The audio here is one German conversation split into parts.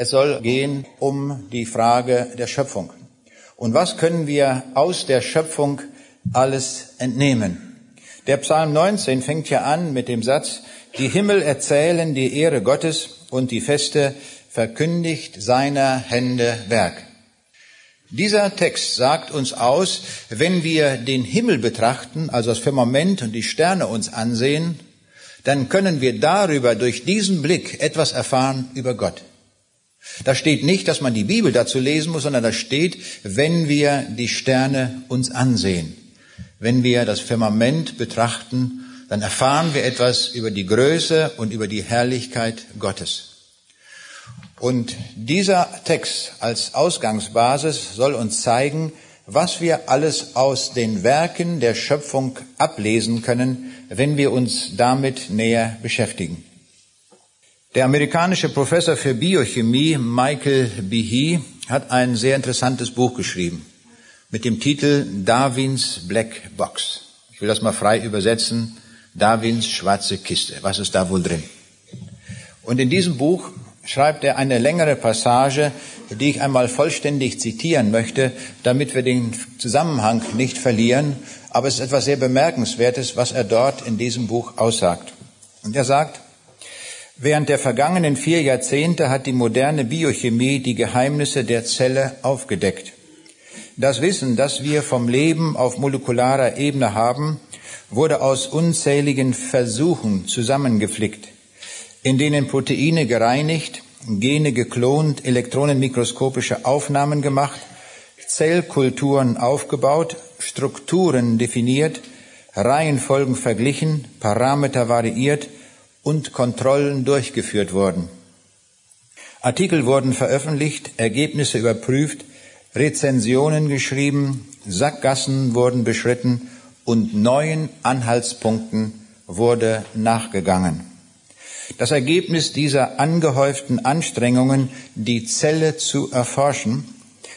Es soll gehen um die Frage der Schöpfung. Und was können wir aus der Schöpfung alles entnehmen? Der Psalm 19 fängt ja an mit dem Satz, die Himmel erzählen die Ehre Gottes und die Feste verkündigt seiner Hände Werk. Dieser Text sagt uns aus, wenn wir den Himmel betrachten, also das Firmament und die Sterne uns ansehen, dann können wir darüber durch diesen Blick etwas erfahren über Gott. Da steht nicht, dass man die Bibel dazu lesen muss, sondern da steht, wenn wir die Sterne uns ansehen, wenn wir das Firmament betrachten, dann erfahren wir etwas über die Größe und über die Herrlichkeit Gottes. Und dieser Text als Ausgangsbasis soll uns zeigen, was wir alles aus den Werken der Schöpfung ablesen können, wenn wir uns damit näher beschäftigen. Der amerikanische Professor für Biochemie Michael Behe hat ein sehr interessantes Buch geschrieben mit dem Titel Darwins Black Box. Ich will das mal frei übersetzen. Darwins schwarze Kiste. Was ist da wohl drin? Und in diesem Buch schreibt er eine längere Passage, die ich einmal vollständig zitieren möchte, damit wir den Zusammenhang nicht verlieren. Aber es ist etwas sehr Bemerkenswertes, was er dort in diesem Buch aussagt. Und er sagt, während der vergangenen vier Jahrzehnte hat die moderne Biochemie die Geheimnisse der Zelle aufgedeckt. Das Wissen, das wir vom Leben auf molekularer Ebene haben, wurde aus unzähligen Versuchen zusammengeflickt in denen Proteine gereinigt, Gene geklont, elektronenmikroskopische Aufnahmen gemacht, Zellkulturen aufgebaut, Strukturen definiert, Reihenfolgen verglichen, Parameter variiert und Kontrollen durchgeführt wurden. Artikel wurden veröffentlicht, Ergebnisse überprüft, Rezensionen geschrieben, Sackgassen wurden beschritten und neuen Anhaltspunkten wurde nachgegangen. Das Ergebnis dieser angehäuften Anstrengungen, die Zelle zu erforschen,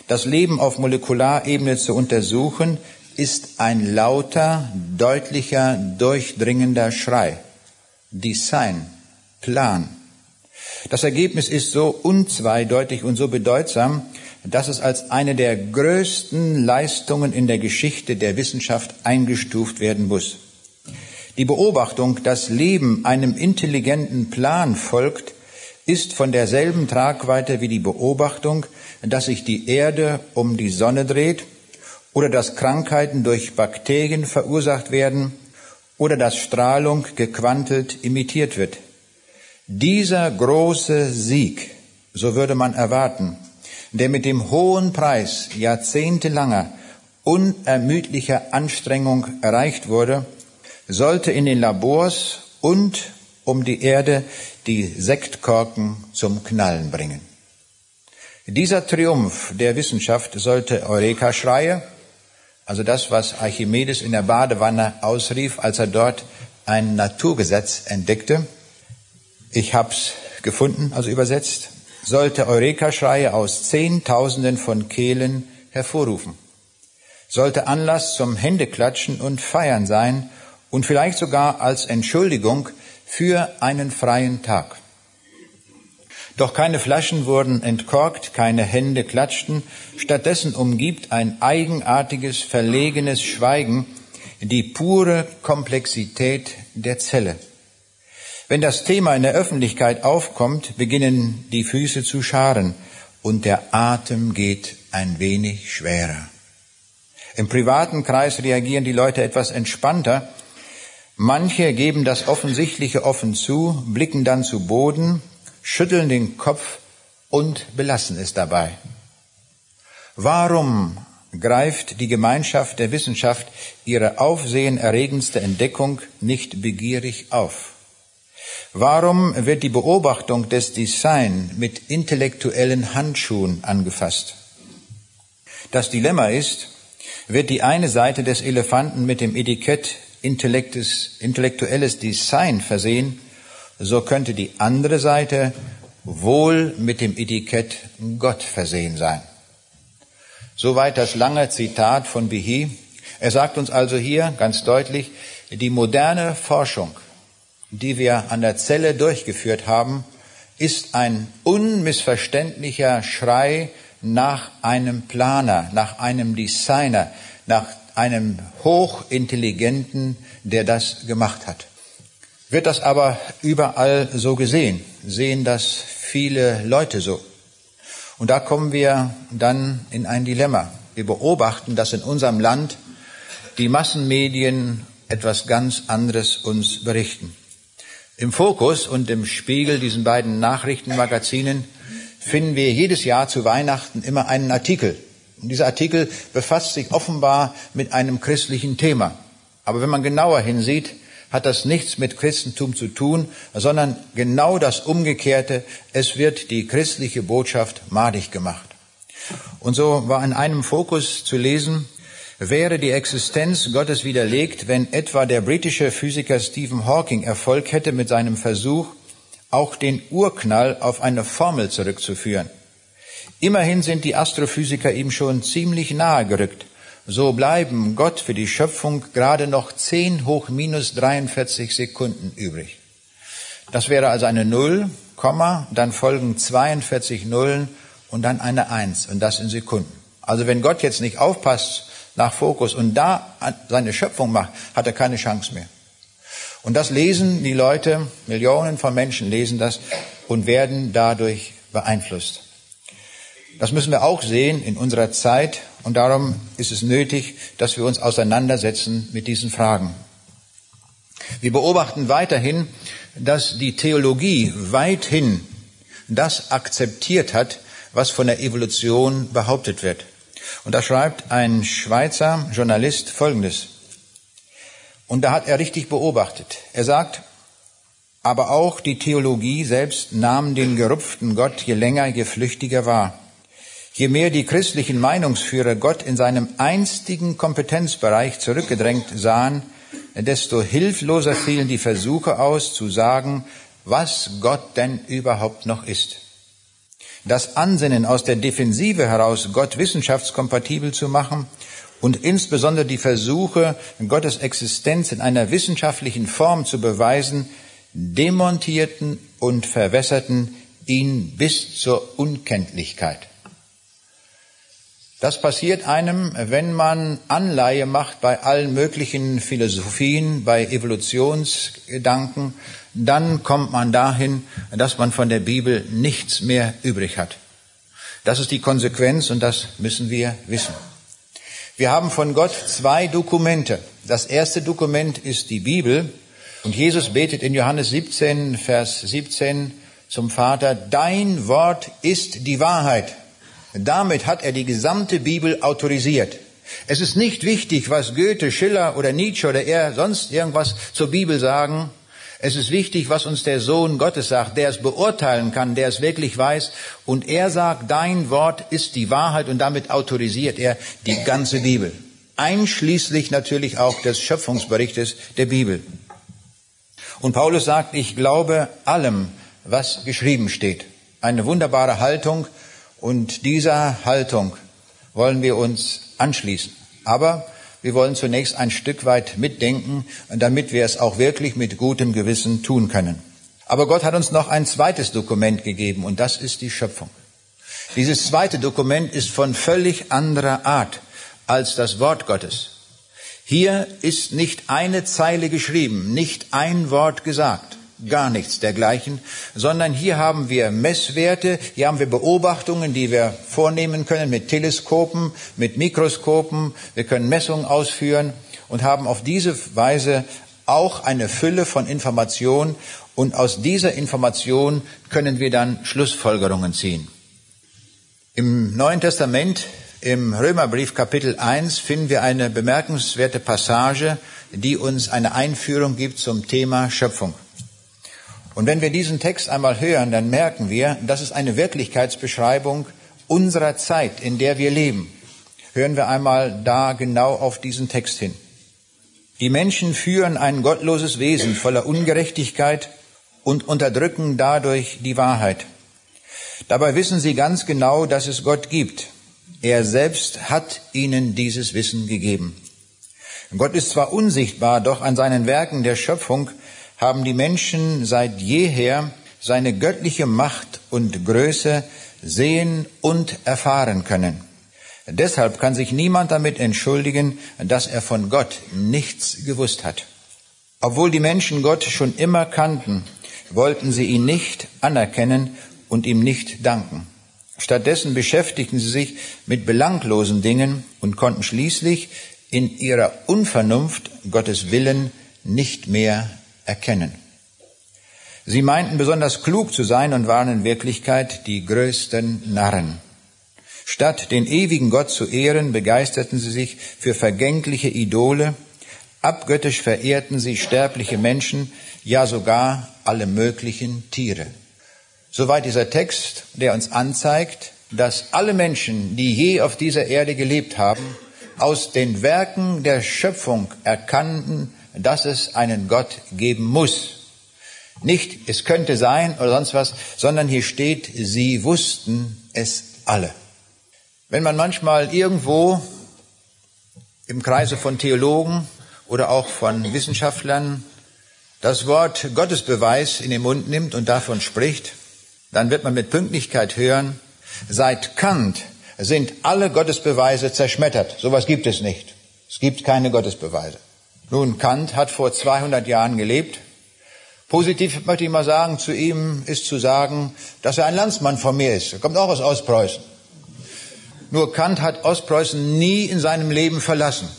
das Leben auf Molekularebene zu untersuchen, ist ein lauter, deutlicher, durchdringender Schrei. Design, Plan. Das Ergebnis ist so unzweideutig und so bedeutsam, dass es als eine der größten Leistungen in der Geschichte der Wissenschaft eingestuft werden muss. Die Beobachtung, dass Leben einem intelligenten Plan folgt, ist von derselben Tragweite wie die Beobachtung, dass sich die Erde um die Sonne dreht oder dass Krankheiten durch Bakterien verursacht werden oder dass Strahlung gequantelt imitiert wird. Dieser große Sieg, so würde man erwarten, der mit dem hohen Preis jahrzehntelanger, unermüdlicher Anstrengung erreicht wurde, sollte in den Labors und um die Erde die Sektkorken zum Knallen bringen. Dieser Triumph der Wissenschaft sollte Eureka-Schreie, also das, was Archimedes in der Badewanne ausrief, als er dort ein Naturgesetz entdeckte, ich hab's gefunden, also übersetzt, sollte Eureka-Schreie aus Zehntausenden von Kehlen hervorrufen, sollte Anlass zum Händeklatschen und Feiern sein und vielleicht sogar als Entschuldigung für einen freien Tag. Doch keine Flaschen wurden entkorkt, keine Hände klatschten, stattdessen umgibt ein eigenartiges, verlegenes Schweigen die pure Komplexität der Zelle. Wenn das Thema in der Öffentlichkeit aufkommt, beginnen die Füße zu scharen und der Atem geht ein wenig schwerer. Im privaten Kreis reagieren die Leute etwas entspannter, Manche geben das Offensichtliche offen zu, blicken dann zu Boden, schütteln den Kopf und belassen es dabei. Warum greift die Gemeinschaft der Wissenschaft ihre aufsehenerregendste Entdeckung nicht begierig auf? Warum wird die Beobachtung des Design mit intellektuellen Handschuhen angefasst? Das Dilemma ist, wird die eine Seite des Elefanten mit dem Etikett intellektuelles Design versehen, so könnte die andere Seite wohl mit dem Etikett Gott versehen sein. Soweit das lange Zitat von Behe. Er sagt uns also hier ganz deutlich, die moderne Forschung, die wir an der Zelle durchgeführt haben, ist ein unmissverständlicher Schrei nach einem Planer, nach einem Designer, nach einem Hochintelligenten, der das gemacht hat. Wird das aber überall so gesehen? Sehen das viele Leute so? Und da kommen wir dann in ein Dilemma. Wir beobachten, dass in unserem Land die Massenmedien etwas ganz anderes uns berichten. Im Fokus und im Spiegel, diesen beiden Nachrichtenmagazinen, finden wir jedes Jahr zu Weihnachten immer einen Artikel. Und dieser Artikel befasst sich offenbar mit einem christlichen Thema. Aber wenn man genauer hinsieht, hat das nichts mit Christentum zu tun, sondern genau das Umgekehrte. Es wird die christliche Botschaft madig gemacht. Und so war in einem Fokus zu lesen, wäre die Existenz Gottes widerlegt, wenn etwa der britische Physiker Stephen Hawking Erfolg hätte mit seinem Versuch, auch den Urknall auf eine Formel zurückzuführen. Immerhin sind die Astrophysiker ihm schon ziemlich nahe gerückt. So bleiben Gott für die Schöpfung gerade noch 10 hoch minus 43 Sekunden übrig. Das wäre also eine Null, Komma, dann folgen 42 Nullen und dann eine Eins und das in Sekunden. Also wenn Gott jetzt nicht aufpasst nach Fokus und da seine Schöpfung macht, hat er keine Chance mehr. Und das lesen die Leute, Millionen von Menschen lesen das und werden dadurch beeinflusst. Das müssen wir auch sehen in unserer Zeit und darum ist es nötig, dass wir uns auseinandersetzen mit diesen Fragen. Wir beobachten weiterhin, dass die Theologie weithin das akzeptiert hat, was von der Evolution behauptet wird. Und da schreibt ein Schweizer Journalist Folgendes. Und da hat er richtig beobachtet. Er sagt, aber auch die Theologie selbst nahm den gerupften Gott je länger, je flüchtiger wahr. Je mehr die christlichen Meinungsführer Gott in seinem einstigen Kompetenzbereich zurückgedrängt sahen, desto hilfloser fielen die Versuche aus, zu sagen, was Gott denn überhaupt noch ist. Das Ansinnen aus der Defensive heraus, Gott wissenschaftskompatibel zu machen und insbesondere die Versuche, Gottes Existenz in einer wissenschaftlichen Form zu beweisen, demontierten und verwässerten ihn bis zur Unkenntlichkeit. Das passiert einem, wenn man Anleihe macht bei allen möglichen Philosophien, bei Evolutionsgedanken, dann kommt man dahin, dass man von der Bibel nichts mehr übrig hat. Das ist die Konsequenz und das müssen wir wissen. Wir haben von Gott zwei Dokumente. Das erste Dokument ist die Bibel und Jesus betet in Johannes 17, Vers 17 zum Vater, dein Wort ist die Wahrheit. Damit hat er die gesamte Bibel autorisiert. Es ist nicht wichtig, was Goethe, Schiller oder Nietzsche oder er sonst irgendwas zur Bibel sagen. Es ist wichtig, was uns der Sohn Gottes sagt, der es beurteilen kann, der es wirklich weiß. Und er sagt, dein Wort ist die Wahrheit und damit autorisiert er die ganze Bibel. Einschließlich natürlich auch des Schöpfungsberichtes der Bibel. Und Paulus sagt, ich glaube allem, was geschrieben steht. Eine wunderbare Haltung, und dieser Haltung wollen wir uns anschließen. Aber wir wollen zunächst ein Stück weit mitdenken, damit wir es auch wirklich mit gutem Gewissen tun können. Aber Gott hat uns noch ein zweites Dokument gegeben und das ist die Schöpfung. Dieses zweite Dokument ist von völlig anderer Art als das Wort Gottes. Hier ist nicht eine Zeile geschrieben, nicht ein Wort gesagt gar nichts dergleichen, sondern hier haben wir Messwerte, hier haben wir Beobachtungen, die wir vornehmen können mit Teleskopen, mit Mikroskopen, wir können Messungen ausführen und haben auf diese Weise auch eine Fülle von Informationen und aus dieser Information können wir dann Schlussfolgerungen ziehen. Im Neuen Testament, im Römerbrief Kapitel 1, finden wir eine bemerkenswerte Passage, die uns eine Einführung gibt zum Thema Schöpfung. Und wenn wir diesen Text einmal hören, dann merken wir, das ist eine Wirklichkeitsbeschreibung unserer Zeit, in der wir leben. Hören wir einmal da genau auf diesen Text hin. Die Menschen führen ein gottloses Wesen voller Ungerechtigkeit und unterdrücken dadurch die Wahrheit. Dabei wissen sie ganz genau, dass es Gott gibt. Er selbst hat ihnen dieses Wissen gegeben. Gott ist zwar unsichtbar, doch an seinen Werken der Schöpfung haben die Menschen seit jeher seine göttliche Macht und Größe sehen und erfahren können. Deshalb kann sich niemand damit entschuldigen, dass er von Gott nichts gewusst hat. Obwohl die Menschen Gott schon immer kannten, wollten sie ihn nicht anerkennen und ihm nicht danken. Stattdessen beschäftigten sie sich mit belanglosen Dingen und konnten schließlich in ihrer Unvernunft Gottes Willen nicht mehr erkennen. Sie meinten besonders klug zu sein und waren in Wirklichkeit die größten Narren. Statt den ewigen Gott zu ehren, begeisterten sie sich für vergängliche Idole, abgöttisch verehrten sie sterbliche Menschen, ja sogar alle möglichen Tiere. Soweit dieser Text, der uns anzeigt, dass alle Menschen, die je auf dieser Erde gelebt haben, aus den Werken der Schöpfung erkannten, dass es einen Gott geben muss. Nicht, es könnte sein oder sonst was, sondern hier steht, sie wussten es alle. Wenn man manchmal irgendwo im Kreise von Theologen oder auch von Wissenschaftlern das Wort Gottesbeweis in den Mund nimmt und davon spricht, dann wird man mit Pünktlichkeit hören, seit Kant sind alle Gottesbeweise zerschmettert. Sowas gibt es nicht. Es gibt keine Gottesbeweise. Nun, Kant hat vor 200 Jahren gelebt. Positiv möchte ich mal sagen, zu ihm ist zu sagen, dass er ein Landsmann von mir ist. Er kommt auch aus Ostpreußen. Nur Kant hat Ostpreußen nie in seinem Leben verlassen.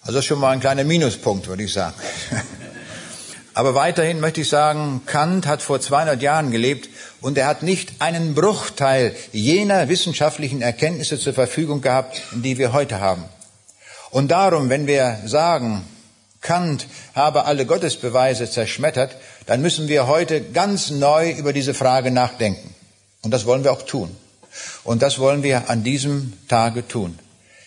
Also schon mal ein kleiner Minuspunkt, würde ich sagen. Aber weiterhin möchte ich sagen, Kant hat vor 200 Jahren gelebt und er hat nicht einen Bruchteil jener wissenschaftlichen Erkenntnisse zur Verfügung gehabt, die wir heute haben. Und darum, wenn wir sagen, Kant habe alle Gottesbeweise zerschmettert, dann müssen wir heute ganz neu über diese Frage nachdenken. Und das wollen wir auch tun. Und das wollen wir an diesem Tage tun.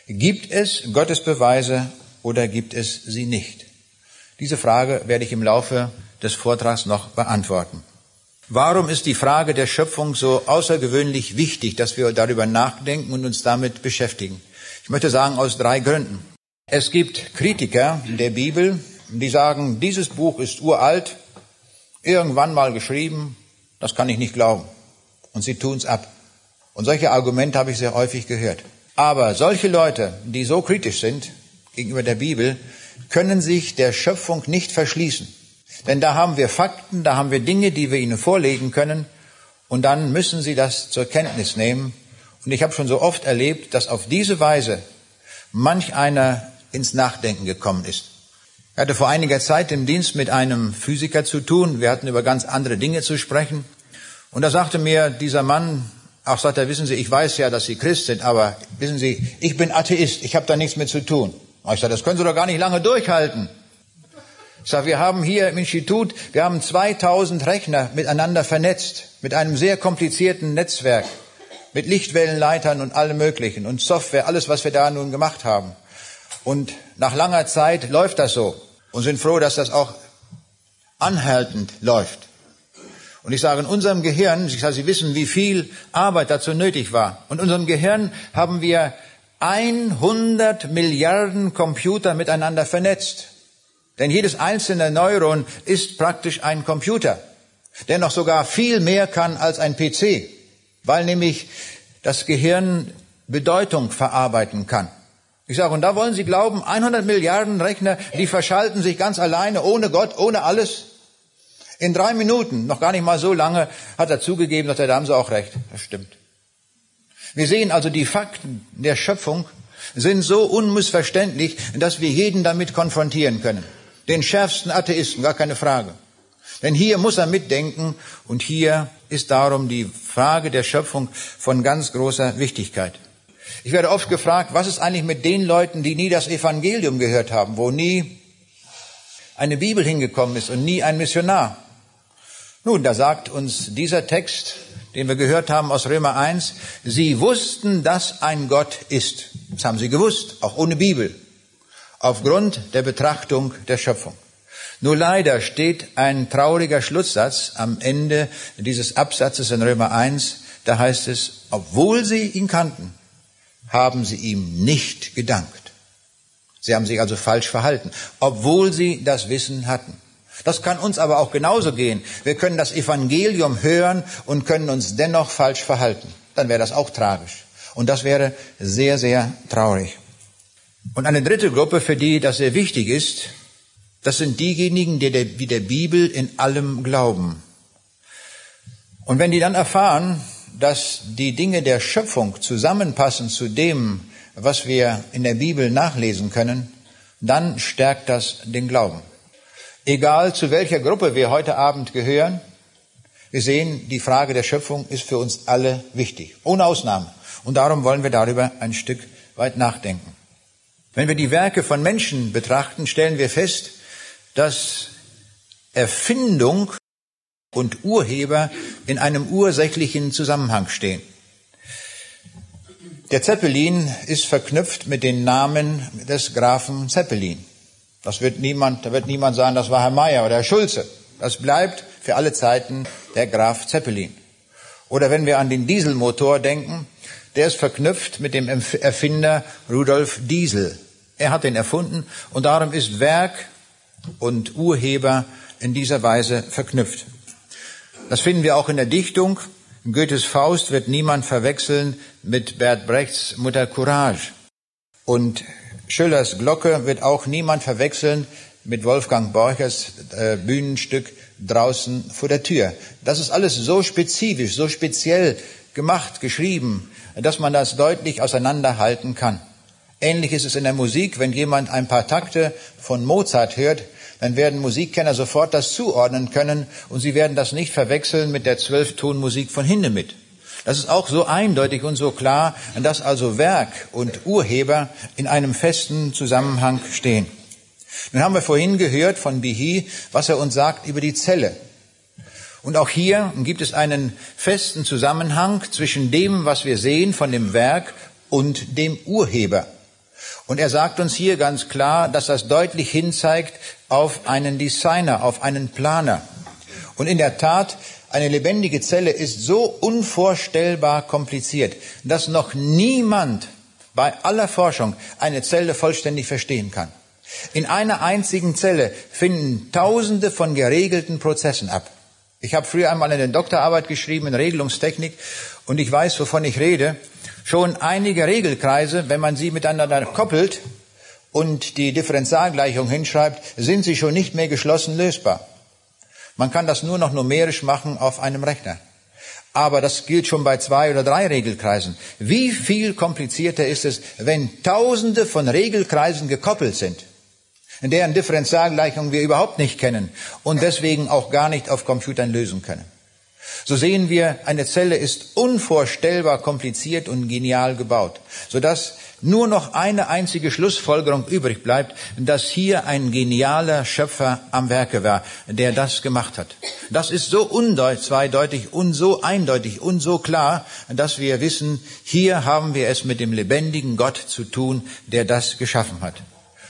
Gibt es Gottesbeweise oder gibt es sie nicht? Diese Frage werde ich im Laufe des Vortrags noch beantworten. Warum ist die Frage der Schöpfung so außergewöhnlich wichtig, dass wir darüber nachdenken und uns damit beschäftigen? Ich möchte sagen, aus drei Gründen. Es gibt Kritiker der Bibel, die sagen, dieses Buch ist uralt, irgendwann mal geschrieben, das kann ich nicht glauben. Und sie tun es ab. Und solche Argumente habe ich sehr häufig gehört. Aber solche Leute, die so kritisch sind gegenüber der Bibel, können sich der Schöpfung nicht verschließen. Denn da haben wir Fakten, da haben wir Dinge, die wir ihnen vorlegen können. Und dann müssen sie das zur Kenntnis nehmen. Und ich habe schon so oft erlebt, dass auf diese Weise manch einer ins Nachdenken gekommen ist. Ich hatte vor einiger Zeit im Dienst mit einem Physiker zu tun. Wir hatten über ganz andere Dinge zu sprechen. Und da sagte mir dieser Mann, Ach, sagt er, wissen Sie, ich weiß ja, dass Sie Christ sind, aber wissen Sie, ich bin Atheist, ich habe da nichts mit zu tun. Ich sage, das können Sie doch gar nicht lange durchhalten. Ich sage, wir haben hier im Institut, wir haben 2000 Rechner miteinander vernetzt, mit einem sehr komplizierten Netzwerk, mit Lichtwellenleitern und allem Möglichen und Software, alles, was wir da nun gemacht haben. Und nach langer Zeit läuft das so und sind froh, dass das auch anhaltend läuft. Und ich sage, in unserem Gehirn, ich sage, Sie wissen, wie viel Arbeit dazu nötig war. Und in unserem Gehirn haben wir 100 Milliarden Computer miteinander vernetzt. Denn jedes einzelne Neuron ist praktisch ein Computer, der noch sogar viel mehr kann als ein PC, weil nämlich das Gehirn Bedeutung verarbeiten kann. Ich sage, und da wollen Sie glauben, 100 Milliarden Rechner, die verschalten sich ganz alleine, ohne Gott, ohne alles. In drei Minuten, noch gar nicht mal so lange, hat er zugegeben, dass er, da haben sie auch recht. Das stimmt. Wir sehen also, die Fakten der Schöpfung sind so unmissverständlich, dass wir jeden damit konfrontieren können. Den schärfsten Atheisten, gar keine Frage. Denn hier muss er mitdenken und hier ist darum die Frage der Schöpfung von ganz großer Wichtigkeit. Ich werde oft gefragt, was ist eigentlich mit den Leuten, die nie das Evangelium gehört haben, wo nie eine Bibel hingekommen ist und nie ein Missionar? Nun, da sagt uns dieser Text, den wir gehört haben aus Römer 1, sie wussten, dass ein Gott ist. Das haben sie gewusst, auch ohne Bibel, aufgrund der Betrachtung der Schöpfung. Nur leider steht ein trauriger Schlusssatz am Ende dieses Absatzes in Römer 1, da heißt es, obwohl sie ihn kannten, haben sie ihm nicht gedankt. Sie haben sich also falsch verhalten, obwohl sie das Wissen hatten. Das kann uns aber auch genauso gehen. Wir können das Evangelium hören und können uns dennoch falsch verhalten. Dann wäre das auch tragisch. Und das wäre sehr, sehr traurig. Und eine dritte Gruppe, für die das sehr wichtig ist, das sind diejenigen, die der, wie der Bibel in allem glauben. Und wenn die dann erfahren, dass die Dinge der Schöpfung zusammenpassen zu dem, was wir in der Bibel nachlesen können, dann stärkt das den Glauben. Egal zu welcher Gruppe wir heute Abend gehören, wir sehen, die Frage der Schöpfung ist für uns alle wichtig, ohne Ausnahme. Und darum wollen wir darüber ein Stück weit nachdenken. Wenn wir die Werke von Menschen betrachten, stellen wir fest, dass Erfindung und Urheber in einem ursächlichen Zusammenhang stehen. Der Zeppelin ist verknüpft mit den Namen des Grafen Zeppelin. Das wird niemand, da wird niemand sagen, das war Herr Meyer oder Herr Schulze. Das bleibt für alle Zeiten der Graf Zeppelin. Oder wenn wir an den Dieselmotor denken, der ist verknüpft mit dem Erfinder Rudolf Diesel. Er hat den erfunden und darum ist Werk und Urheber in dieser Weise verknüpft. Das finden wir auch in der Dichtung. Goethes Faust wird niemand verwechseln mit Bert Brechts Mutter Courage. Und Schillers Glocke wird auch niemand verwechseln mit Wolfgang Borchers äh, Bühnenstück draußen vor der Tür. Das ist alles so spezifisch, so speziell gemacht, geschrieben, dass man das deutlich auseinanderhalten kann. Ähnlich ist es in der Musik, wenn jemand ein paar Takte von Mozart hört, dann werden Musikkenner sofort das zuordnen können und sie werden das nicht verwechseln mit der Zwölftonmusik von Hindemith. Das ist auch so eindeutig und so klar, dass also Werk und Urheber in einem festen Zusammenhang stehen. Nun haben wir vorhin gehört von Bihi, was er uns sagt über die Zelle. Und auch hier gibt es einen festen Zusammenhang zwischen dem, was wir sehen von dem Werk und dem Urheber. Und er sagt uns hier ganz klar, dass das deutlich hinzeigt auf einen Designer, auf einen Planer. Und in der Tat, eine lebendige Zelle ist so unvorstellbar kompliziert, dass noch niemand bei aller Forschung eine Zelle vollständig verstehen kann. In einer einzigen Zelle finden Tausende von geregelten Prozessen ab. Ich habe früher einmal eine Doktorarbeit geschrieben in Regelungstechnik und ich weiß, wovon ich rede. Schon einige Regelkreise, wenn man sie miteinander koppelt und die Differentialgleichung hinschreibt, sind sie schon nicht mehr geschlossen lösbar. Man kann das nur noch numerisch machen auf einem Rechner. Aber das gilt schon bei zwei oder drei Regelkreisen. Wie viel komplizierter ist es, wenn Tausende von Regelkreisen gekoppelt sind, in deren Differentialgleichung wir überhaupt nicht kennen und deswegen auch gar nicht auf Computern lösen können. So sehen wir, eine Zelle ist unvorstellbar kompliziert und genial gebaut, sodass nur noch eine einzige Schlussfolgerung übrig bleibt, dass hier ein genialer Schöpfer am Werke war, der das gemacht hat. Das ist so unzweideutig und so eindeutig und so klar, dass wir wissen, hier haben wir es mit dem lebendigen Gott zu tun, der das geschaffen hat.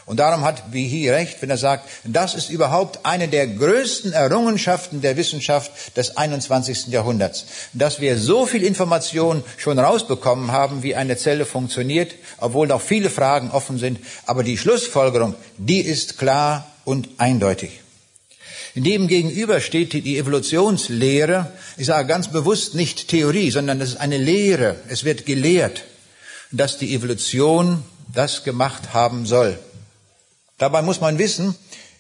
Und darum hat Bihi recht, wenn er sagt, das ist überhaupt eine der größten Errungenschaften der Wissenschaft des 21. Jahrhunderts, dass wir so viel Information schon rausbekommen haben, wie eine Zelle funktioniert, obwohl noch viele Fragen offen sind. Aber die Schlussfolgerung, die ist klar und eindeutig. Dem gegenüber steht die Evolutionslehre. Ich sage ganz bewusst nicht Theorie, sondern es ist eine Lehre. Es wird gelehrt, dass die Evolution das gemacht haben soll. Dabei muss man wissen,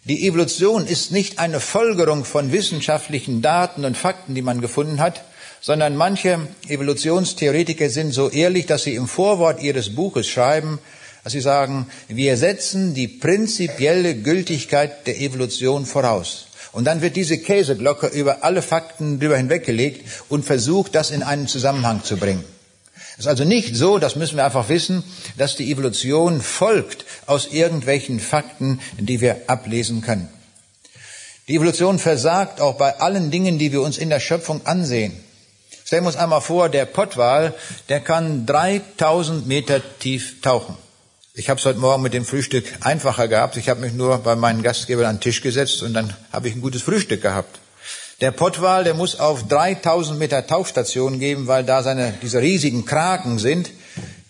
die Evolution ist nicht eine Folgerung von wissenschaftlichen Daten und Fakten, die man gefunden hat, sondern manche Evolutionstheoretiker sind so ehrlich, dass sie im Vorwort ihres Buches schreiben, dass sie sagen, wir setzen die prinzipielle Gültigkeit der Evolution voraus. Und dann wird diese Käseglocke über alle Fakten drüber hinweggelegt und versucht, das in einen Zusammenhang zu bringen. Es ist also nicht so, das müssen wir einfach wissen, dass die Evolution folgt aus irgendwelchen Fakten, die wir ablesen können. Die Evolution versagt auch bei allen Dingen, die wir uns in der Schöpfung ansehen. Stellen wir uns einmal vor, der Pottwal, der kann 3000 Meter tief tauchen. Ich habe es heute Morgen mit dem Frühstück einfacher gehabt. Ich habe mich nur bei meinen Gastgebern an den Tisch gesetzt und dann habe ich ein gutes Frühstück gehabt. Der Pottwal, der muss auf 3000 Meter Tauchstation geben, weil da seine, diese riesigen Kraken sind,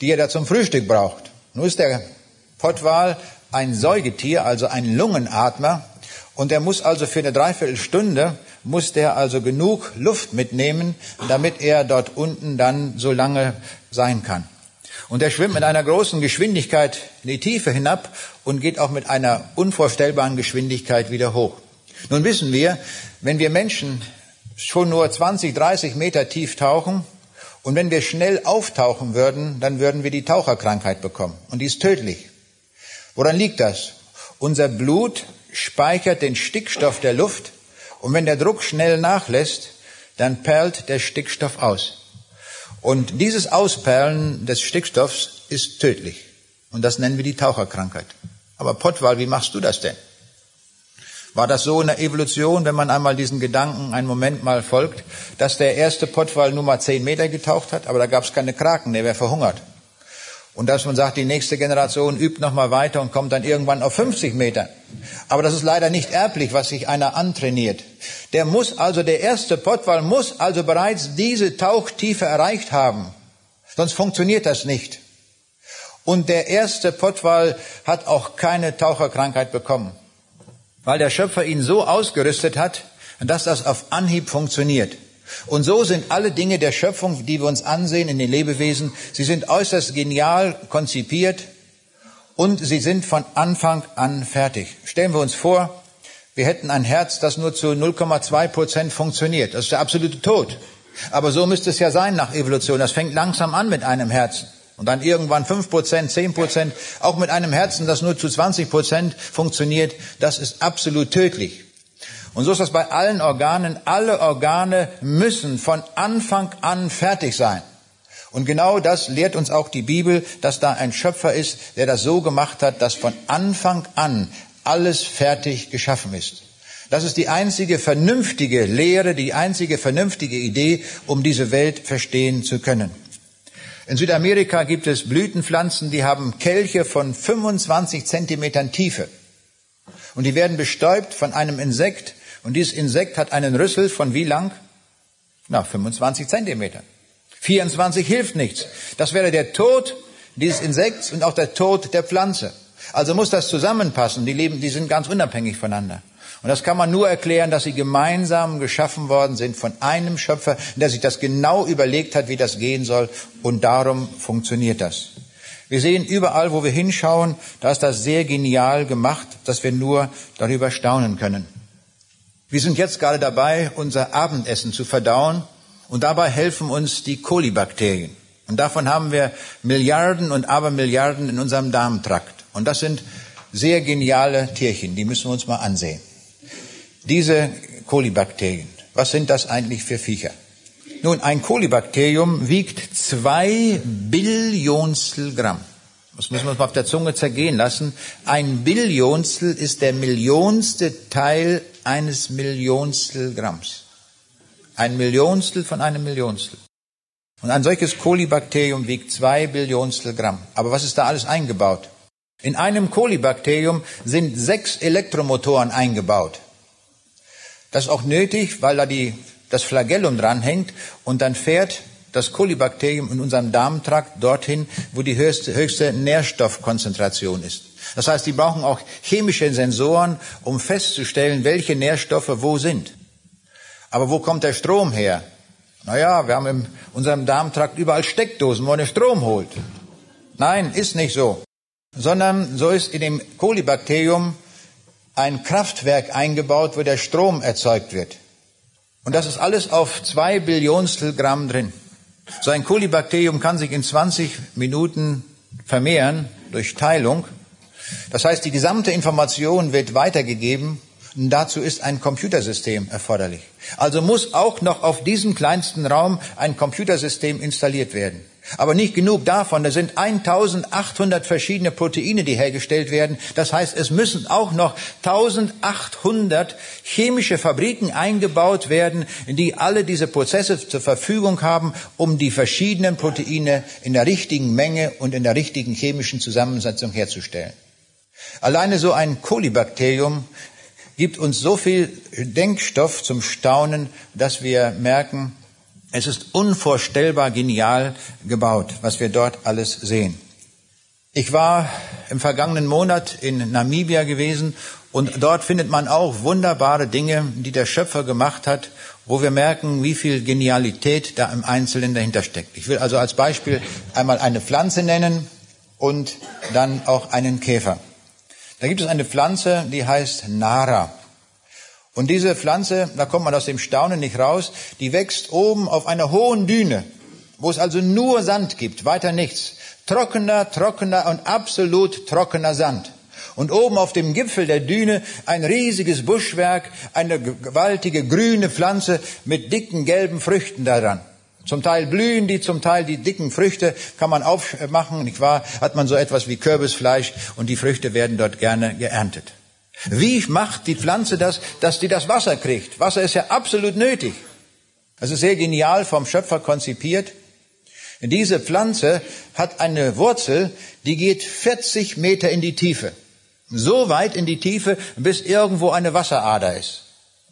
die er da zum Frühstück braucht. Nun ist der Pottwal ein Säugetier, also ein Lungenatmer. Und er muss also für eine Dreiviertelstunde, muss der also genug Luft mitnehmen, damit er dort unten dann so lange sein kann. Und er schwimmt mit einer großen Geschwindigkeit in die Tiefe hinab und geht auch mit einer unvorstellbaren Geschwindigkeit wieder hoch. Nun wissen wir, wenn wir Menschen schon nur 20, 30 Meter tief tauchen und wenn wir schnell auftauchen würden, dann würden wir die Taucherkrankheit bekommen. Und die ist tödlich. Woran liegt das? Unser Blut speichert den Stickstoff der Luft und wenn der Druck schnell nachlässt, dann perlt der Stickstoff aus. Und dieses Ausperlen des Stickstoffs ist tödlich. Und das nennen wir die Taucherkrankheit. Aber Pottwal, wie machst du das denn? War das so in der Evolution, wenn man einmal diesen Gedanken einen Moment mal folgt, dass der erste Pottwal nur mal zehn Meter getaucht hat, aber da gab es keine Kraken, der wäre verhungert. Und dass man sagt, die nächste Generation übt noch mal weiter und kommt dann irgendwann auf 50 Meter. Aber das ist leider nicht erblich, was sich einer antrainiert. Der muss also, der erste Pottwal muss also bereits diese Tauchtiefe erreicht haben. Sonst funktioniert das nicht. Und der erste Pottwal hat auch keine Taucherkrankheit bekommen, weil der Schöpfer ihn so ausgerüstet hat, dass das auf Anhieb funktioniert. Und so sind alle Dinge der Schöpfung, die wir uns ansehen in den Lebewesen, sie sind äußerst genial konzipiert und sie sind von Anfang an fertig. Stellen wir uns vor, wir hätten ein Herz, das nur zu 0,2 Prozent funktioniert. Das ist der absolute Tod. Aber so müsste es ja sein nach Evolution. Das fängt langsam an mit einem Herzen. Und dann irgendwann 5 Prozent, 10 Prozent, auch mit einem Herzen, das nur zu 20 Prozent funktioniert, das ist absolut tödlich. Und so ist das bei allen Organen. Alle Organe müssen von Anfang an fertig sein. Und genau das lehrt uns auch die Bibel, dass da ein Schöpfer ist, der das so gemacht hat, dass von Anfang an alles fertig geschaffen ist. Das ist die einzige vernünftige Lehre, die einzige vernünftige Idee, um diese Welt verstehen zu können. In Südamerika gibt es Blütenpflanzen, die haben Kelche von 25 Zentimetern Tiefe. Und die werden bestäubt von einem Insekt, und dieses Insekt hat einen Rüssel von wie lang? Na, 25 Zentimeter. 24 hilft nichts. Das wäre der Tod dieses Insekts und auch der Tod der Pflanze. Also muss das zusammenpassen. Die leben, die sind ganz unabhängig voneinander. Und das kann man nur erklären, dass sie gemeinsam geschaffen worden sind von einem Schöpfer, der sich das genau überlegt hat, wie das gehen soll. Und darum funktioniert das. Wir sehen überall, wo wir hinschauen, da ist das sehr genial gemacht, dass wir nur darüber staunen können. Wir sind jetzt gerade dabei, unser Abendessen zu verdauen und dabei helfen uns die Kolibakterien. Und davon haben wir Milliarden und Abermilliarden in unserem Darmtrakt. Und das sind sehr geniale Tierchen, die müssen wir uns mal ansehen. Diese Kolibakterien, was sind das eigentlich für Viecher? Nun, ein Kolibakterium wiegt zwei Billionstel Gramm. Das müssen wir uns mal auf der Zunge zergehen lassen. Ein Billionstel ist der millionste Teil eines Millionstel Gramms. Ein Millionstel von einem Millionstel. Und ein solches Kolibakterium wiegt zwei Billionstel Gramm. Aber was ist da alles eingebaut? In einem Kolibakterium sind sechs Elektromotoren eingebaut. Das ist auch nötig, weil da die, das Flagellum dranhängt und dann fährt das Kolibakterium in unserem Darmtrakt dorthin, wo die höchste, höchste Nährstoffkonzentration ist. Das heißt, die brauchen auch chemische Sensoren, um festzustellen, welche Nährstoffe wo sind. Aber wo kommt der Strom her? Naja, wir haben in unserem Darmtrakt überall Steckdosen, wo man den Strom holt. Nein, ist nicht so. Sondern so ist in dem Kolibakterium ein Kraftwerk eingebaut, wo der Strom erzeugt wird. Und das ist alles auf zwei Billionstel Gramm drin. So ein Kolibakterium kann sich in 20 Minuten vermehren durch Teilung. Das heißt, die gesamte Information wird weitergegeben und dazu ist ein Computersystem erforderlich. Also muss auch noch auf diesem kleinsten Raum ein Computersystem installiert werden. Aber nicht genug davon. Da sind 1800 verschiedene Proteine, die hergestellt werden. Das heißt, es müssen auch noch 1800 chemische Fabriken eingebaut werden, die alle diese Prozesse zur Verfügung haben, um die verschiedenen Proteine in der richtigen Menge und in der richtigen chemischen Zusammensetzung herzustellen. Alleine so ein Kolibakterium gibt uns so viel Denkstoff zum Staunen, dass wir merken, es ist unvorstellbar genial gebaut, was wir dort alles sehen. Ich war im vergangenen Monat in Namibia gewesen Und dort findet man auch wunderbare Dinge, die der Schöpfer gemacht hat, wo wir merken, wie viel Genialität da im Einzelnen dahinter steckt. Ich will also als Beispiel einmal eine Pflanze nennen und dann auch einen Käfer. Da gibt es eine Pflanze, die heißt Nara. Und diese Pflanze, da kommt man aus dem Staunen nicht raus, die wächst oben auf einer hohen Düne, wo es also nur Sand gibt, weiter nichts. Trockener, trockener und absolut trockener Sand. Und oben auf dem Gipfel der Düne ein riesiges Buschwerk, eine gewaltige grüne Pflanze mit dicken gelben Früchten daran. Zum Teil blühen die, zum Teil die dicken Früchte kann man aufmachen, nicht wahr? Hat man so etwas wie Kürbisfleisch und die Früchte werden dort gerne geerntet. Wie macht die Pflanze das, dass die das Wasser kriegt? Wasser ist ja absolut nötig. Ist sehr genial vom Schöpfer konzipiert. Diese Pflanze hat eine Wurzel, die geht 40 Meter in die Tiefe. So weit in die Tiefe, bis irgendwo eine Wasserader ist.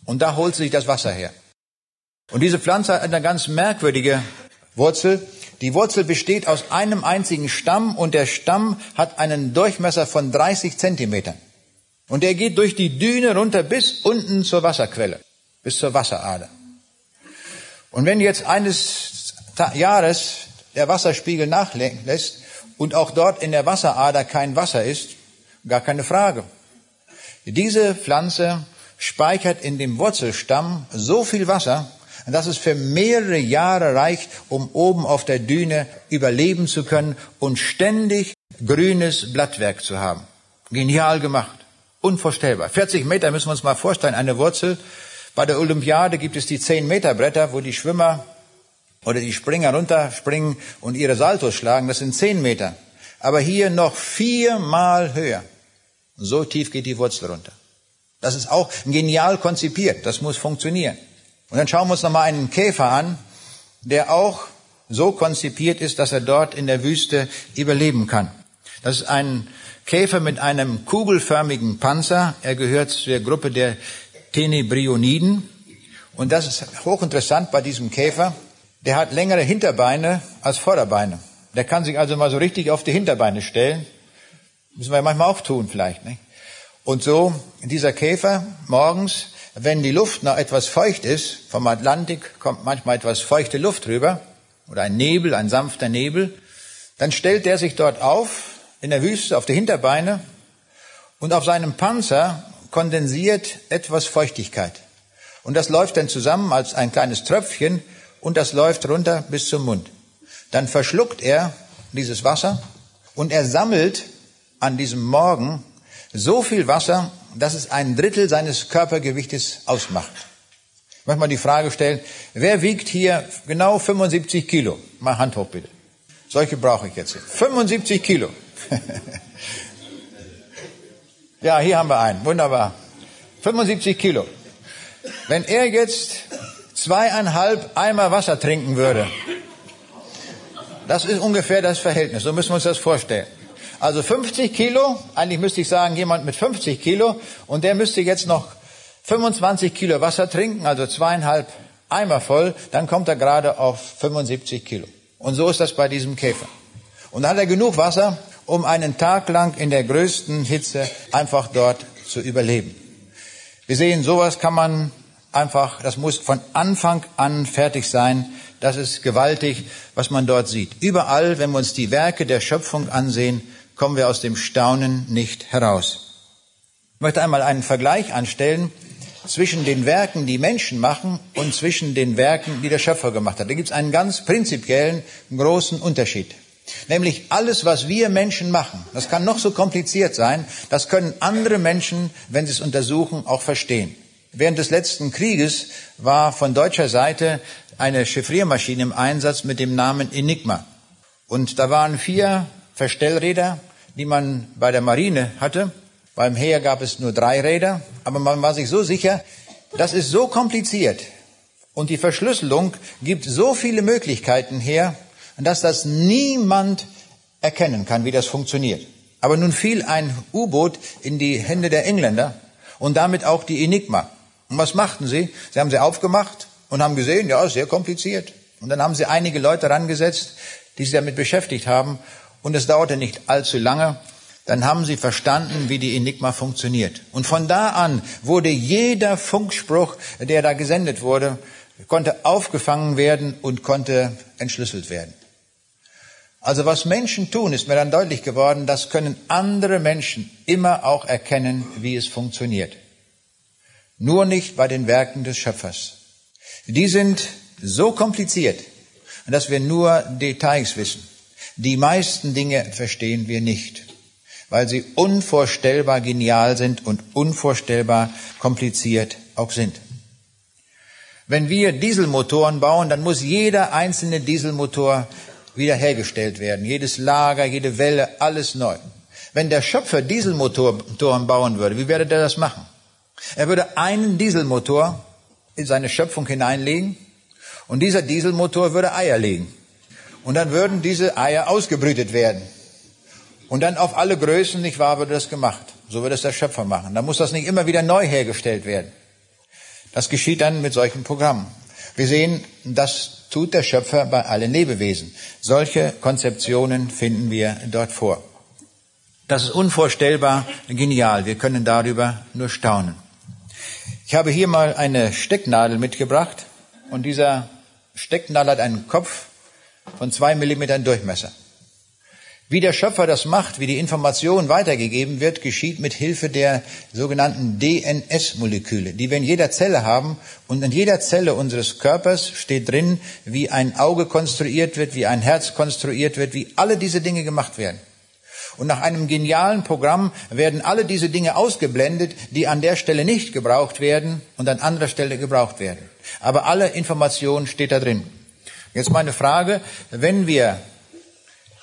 Und da holt sich das Wasser her. Und diese Pflanze hat eine ganz merkwürdige Wurzel. Die Wurzel besteht aus einem einzigen Stamm und der Stamm hat einen Durchmesser von 30 Zentimetern. Und er geht durch die Düne runter bis unten zur Wasserquelle, bis zur Wasserader. Und wenn jetzt eines Jahres der Wasserspiegel nachlässt und auch dort in der Wasserader kein Wasser ist, gar keine Frage. Diese Pflanze speichert in dem Wurzelstamm so viel Wasser, dass es für mehrere Jahre reicht, um oben auf der Düne überleben zu können und ständig grünes Blattwerk zu haben. Genial gemacht. Unvorstellbar. 40 Meter müssen wir uns mal vorstellen, eine Wurzel. Bei der Olympiade gibt es die 10 Meter Bretter, wo die Schwimmer oder die Springer runterspringen und ihre Saltos schlagen. Das sind 10 Meter. Aber hier noch viermal höher. So tief geht die Wurzel runter. Das ist auch genial konzipiert. Das muss funktionieren. Und dann schauen wir uns nochmal einen Käfer an, der auch so konzipiert ist, dass er dort in der Wüste überleben kann. Das ist ein Käfer mit einem kugelförmigen Panzer. Er gehört zur Gruppe der Tenebrioniden. Und das ist hochinteressant bei diesem Käfer. Der hat längere Hinterbeine als Vorderbeine. Der kann sich also mal so richtig auf die Hinterbeine stellen. Müssen wir ja manchmal auch tun vielleicht. Nicht? Und so dieser Käfer morgens, wenn die Luft noch etwas feucht ist, vom Atlantik kommt manchmal etwas feuchte Luft rüber, oder ein Nebel, ein sanfter Nebel, dann stellt der sich dort auf, in der Wüste auf die Hinterbeine und auf seinem Panzer kondensiert etwas Feuchtigkeit. Und das läuft dann zusammen als ein kleines Tröpfchen und das läuft runter bis zum Mund. Dann verschluckt er dieses Wasser und er sammelt an diesem Morgen so viel Wasser, dass es ein Drittel seines Körpergewichtes ausmacht. Ich möchte mal die Frage stellen, wer wiegt hier genau 75 Kilo? Mal Hand hoch bitte. Solche brauche ich jetzt. 75 Kilo. ja, hier haben wir einen. Wunderbar. 75 Kilo. Wenn er jetzt zweieinhalb Eimer Wasser trinken würde, das ist ungefähr das Verhältnis. So müssen wir uns das vorstellen. Also 50 Kilo, eigentlich müsste ich sagen, jemand mit 50 Kilo, und der müsste jetzt noch 25 Kilo Wasser trinken, also zweieinhalb Eimer voll, dann kommt er gerade auf 75 Kilo. Und so ist das bei diesem Käfer. Und dann hat er genug Wasser, um einen Tag lang in der größten Hitze einfach dort zu überleben. Wir sehen, sowas kann man einfach, das muss von Anfang an fertig sein. Das ist gewaltig, was man dort sieht. Überall, wenn wir uns die Werke der Schöpfung ansehen, kommen wir aus dem Staunen nicht heraus. Ich möchte einmal einen Vergleich anstellen zwischen den Werken, die Menschen machen, und zwischen den Werken, die der Schöpfer gemacht hat. Da gibt es einen ganz prinzipiellen, großen Unterschied. Nämlich alles, was wir Menschen machen, das kann noch so kompliziert sein, das können andere Menschen, wenn sie es untersuchen, auch verstehen. Während des letzten Krieges war von deutscher Seite eine Chiffriermaschine im Einsatz mit dem Namen Enigma. Und da waren vier Verstellräder, die man bei der Marine hatte. Beim Heer gab es nur drei Räder, aber man war sich so sicher, das ist so kompliziert und die Verschlüsselung gibt so viele Möglichkeiten her, dass das niemand erkennen kann, wie das funktioniert. Aber nun fiel ein U-Boot in die Hände der Engländer und damit auch die Enigma. Und was machten sie? Sie haben sie aufgemacht und haben gesehen, ja, sehr kompliziert. Und dann haben sie einige Leute rangesetzt, die sich damit beschäftigt haben. Und es dauerte nicht allzu lange. dann haben sie verstanden, wie die Enigma funktioniert. Und von da an wurde jeder Funkspruch, der da gesendet wurde, konnte aufgefangen werden und konnte entschlüsselt werden. Also was Menschen tun, ist mir dann deutlich geworden, das können andere Menschen immer auch erkennen, wie es funktioniert. Nur nicht bei den Werken des Schöpfers. Die sind so kompliziert, dass wir nur Details wissen. Die meisten Dinge verstehen wir nicht weil sie unvorstellbar genial sind und unvorstellbar kompliziert auch sind. Wenn wir Dieselmotoren bauen, dann muss jeder einzelne Dieselmotor wiederhergestellt werden. Jedes Lager, jede Welle, alles neu. Wenn der Schöpfer Dieselmotoren bauen würde, wie würde er das machen? Er würde einen Dieselmotor in seine Schöpfung hineinlegen und dieser Dieselmotor würde Eier legen. Und dann würden diese Eier ausgebrütet werden. Und dann auf alle Größen, nicht wahr, wird das gemacht. So wird es der Schöpfer machen. Dann muss das nicht immer wieder neu hergestellt werden. Das geschieht dann mit solchen Programmen. Wir sehen, das tut der Schöpfer bei allen Lebewesen. Solche Konzeptionen finden wir dort vor. Das ist unvorstellbar genial. Wir können darüber nur staunen. Ich habe hier mal eine Stecknadel mitgebracht und dieser Stecknadel hat einen Kopf von zwei Millimetern Durchmesser. Wie der Schöpfer das macht, wie die Information weitergegeben wird, geschieht mit Hilfe der sogenannten DNS-Moleküle, die wir in jeder Zelle haben. Und in jeder Zelle unseres Körpers steht drin, wie ein Auge konstruiert wird, wie ein Herz konstruiert wird, wie alle diese Dinge gemacht werden. Und nach einem genialen Programm werden alle diese Dinge ausgeblendet, die an der Stelle nicht gebraucht werden und an anderer Stelle gebraucht werden. Aber alle Information steht da drin. Jetzt meine Frage, wenn wir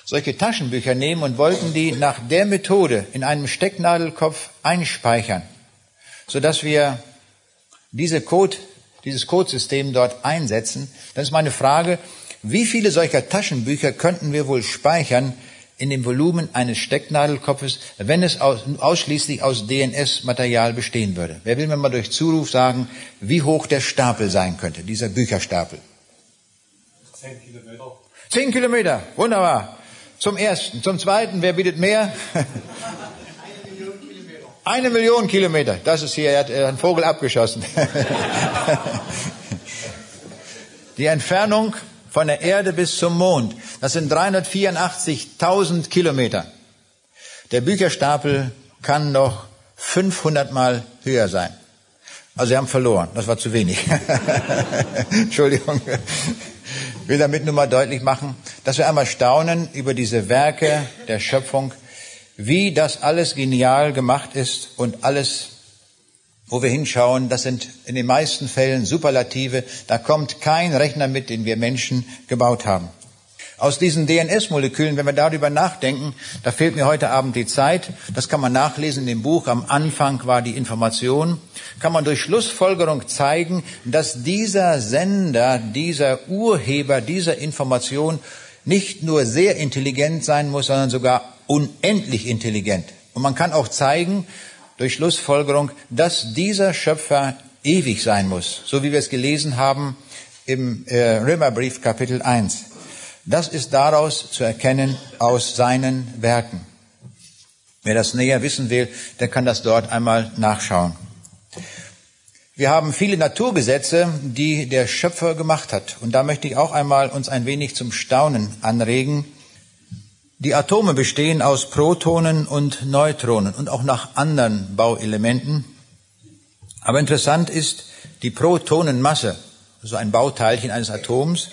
solche Taschenbücher nehmen und wollten die nach der Methode in einem Stecknadelkopf einspeichern, sodass wir diese Code, dieses Codesystem dort einsetzen, dann ist meine Frage, wie viele solcher Taschenbücher könnten wir wohl speichern in dem Volumen eines Stecknadelkopfes, wenn es ausschließlich aus DNS-Material bestehen würde? Wer will mir mal durch Zuruf sagen, wie hoch der Stapel sein könnte, dieser Bücherstapel? Zehn Kilometer. Zehn Kilometer, wunderbar. Zum ersten. Zum zweiten, wer bietet mehr? Eine Million Kilometer. Das ist hier, er hat einen Vogel abgeschossen. Die Entfernung von der Erde bis zum Mond, das sind 384.000 Kilometer. Der Bücherstapel kann noch 500 Mal höher sein. Also Sie haben verloren, das war zu wenig. Entschuldigung will damit nur mal deutlich machen, dass wir einmal staunen über diese Werke der Schöpfung, wie das alles genial gemacht ist und alles, wo wir hinschauen, das sind in den meisten Fällen Superlative. Da kommt kein Rechner mit, den wir Menschen gebaut haben aus diesen DNS-Molekülen, wenn wir darüber nachdenken, da fehlt mir heute Abend die Zeit, das kann man nachlesen in dem Buch, am Anfang war die Information, kann man durch Schlussfolgerung zeigen, dass dieser Sender, dieser Urheber dieser Information nicht nur sehr intelligent sein muss, sondern sogar unendlich intelligent. Und man kann auch zeigen, durch Schlussfolgerung, dass dieser Schöpfer ewig sein muss, so wie wir es gelesen haben im äh, Römerbrief Kapitel 1. Das ist daraus zu erkennen aus seinen Werken. Wer das näher wissen will, der kann das dort einmal nachschauen. Wir haben viele Naturgesetze, die der Schöpfer gemacht hat. Und da möchte ich auch einmal uns ein wenig zum Staunen anregen. Die Atome bestehen aus Protonen und Neutronen und auch nach anderen Bauelementen. Aber interessant ist die Protonenmasse, so ein Bauteilchen eines Atoms,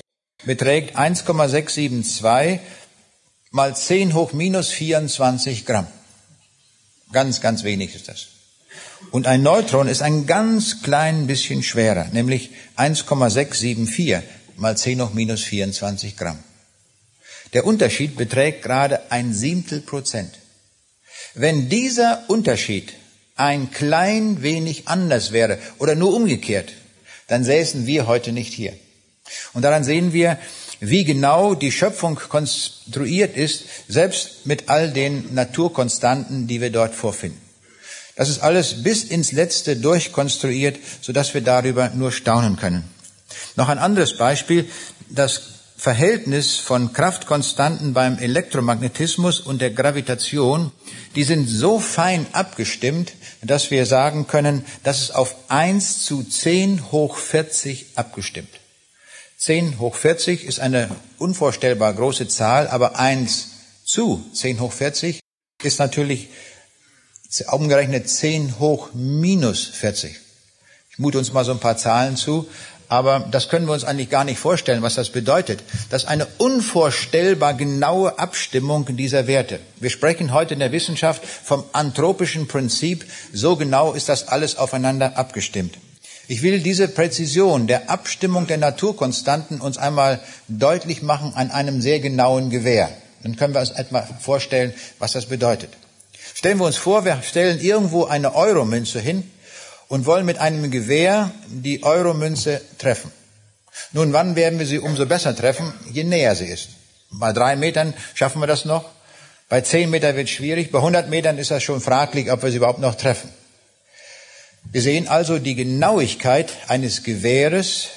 beträgt 1,672 mal 10 hoch minus 24 Gramm. Ganz, ganz wenig ist das. Und ein Neutron ist ein ganz klein bisschen schwerer, nämlich 1,674 mal 10 hoch minus 24 Gramm. Der Unterschied beträgt gerade ein Siebtel Prozent. Wenn dieser Unterschied ein klein wenig anders wäre oder nur umgekehrt, dann säßen wir heute nicht hier. Und daran sehen wir, wie genau die Schöpfung konstruiert ist, selbst mit all den Naturkonstanten, die wir dort vorfinden. Das ist alles bis ins Letzte durchkonstruiert, sodass wir darüber nur staunen können. Noch ein anderes Beispiel, das Verhältnis von Kraftkonstanten beim Elektromagnetismus und der Gravitation, die sind so fein abgestimmt, dass wir sagen können, dass es auf 1 zu 10 hoch 40 abgestimmt. 10 hoch 40 ist eine unvorstellbar große Zahl, aber 1 zu 10 hoch 40 ist natürlich umgerechnet 10 hoch minus 40. Ich mute uns mal so ein paar Zahlen zu. Aber das können wir uns eigentlich gar nicht vorstellen, was das bedeutet. Das ist eine unvorstellbar genaue Abstimmung dieser Werte. Wir sprechen heute in der Wissenschaft vom anthropischen Prinzip. So genau ist das alles aufeinander abgestimmt. Ich will diese Präzision der Abstimmung der Naturkonstanten uns einmal deutlich machen an einem sehr genauen Gewehr. Dann können wir uns etwa vorstellen, was das bedeutet. Stellen wir uns vor, wir stellen irgendwo eine Euromünze hin und wollen mit einem Gewehr die Euromünze treffen. Nun, wann werden wir sie umso besser treffen? Je näher sie ist. Bei drei Metern schaffen wir das noch. Bei zehn Metern wird es schwierig. Bei 100 Metern ist das schon fraglich, ob wir sie überhaupt noch treffen. Wir sehen also die Genauigkeit eines Gewehres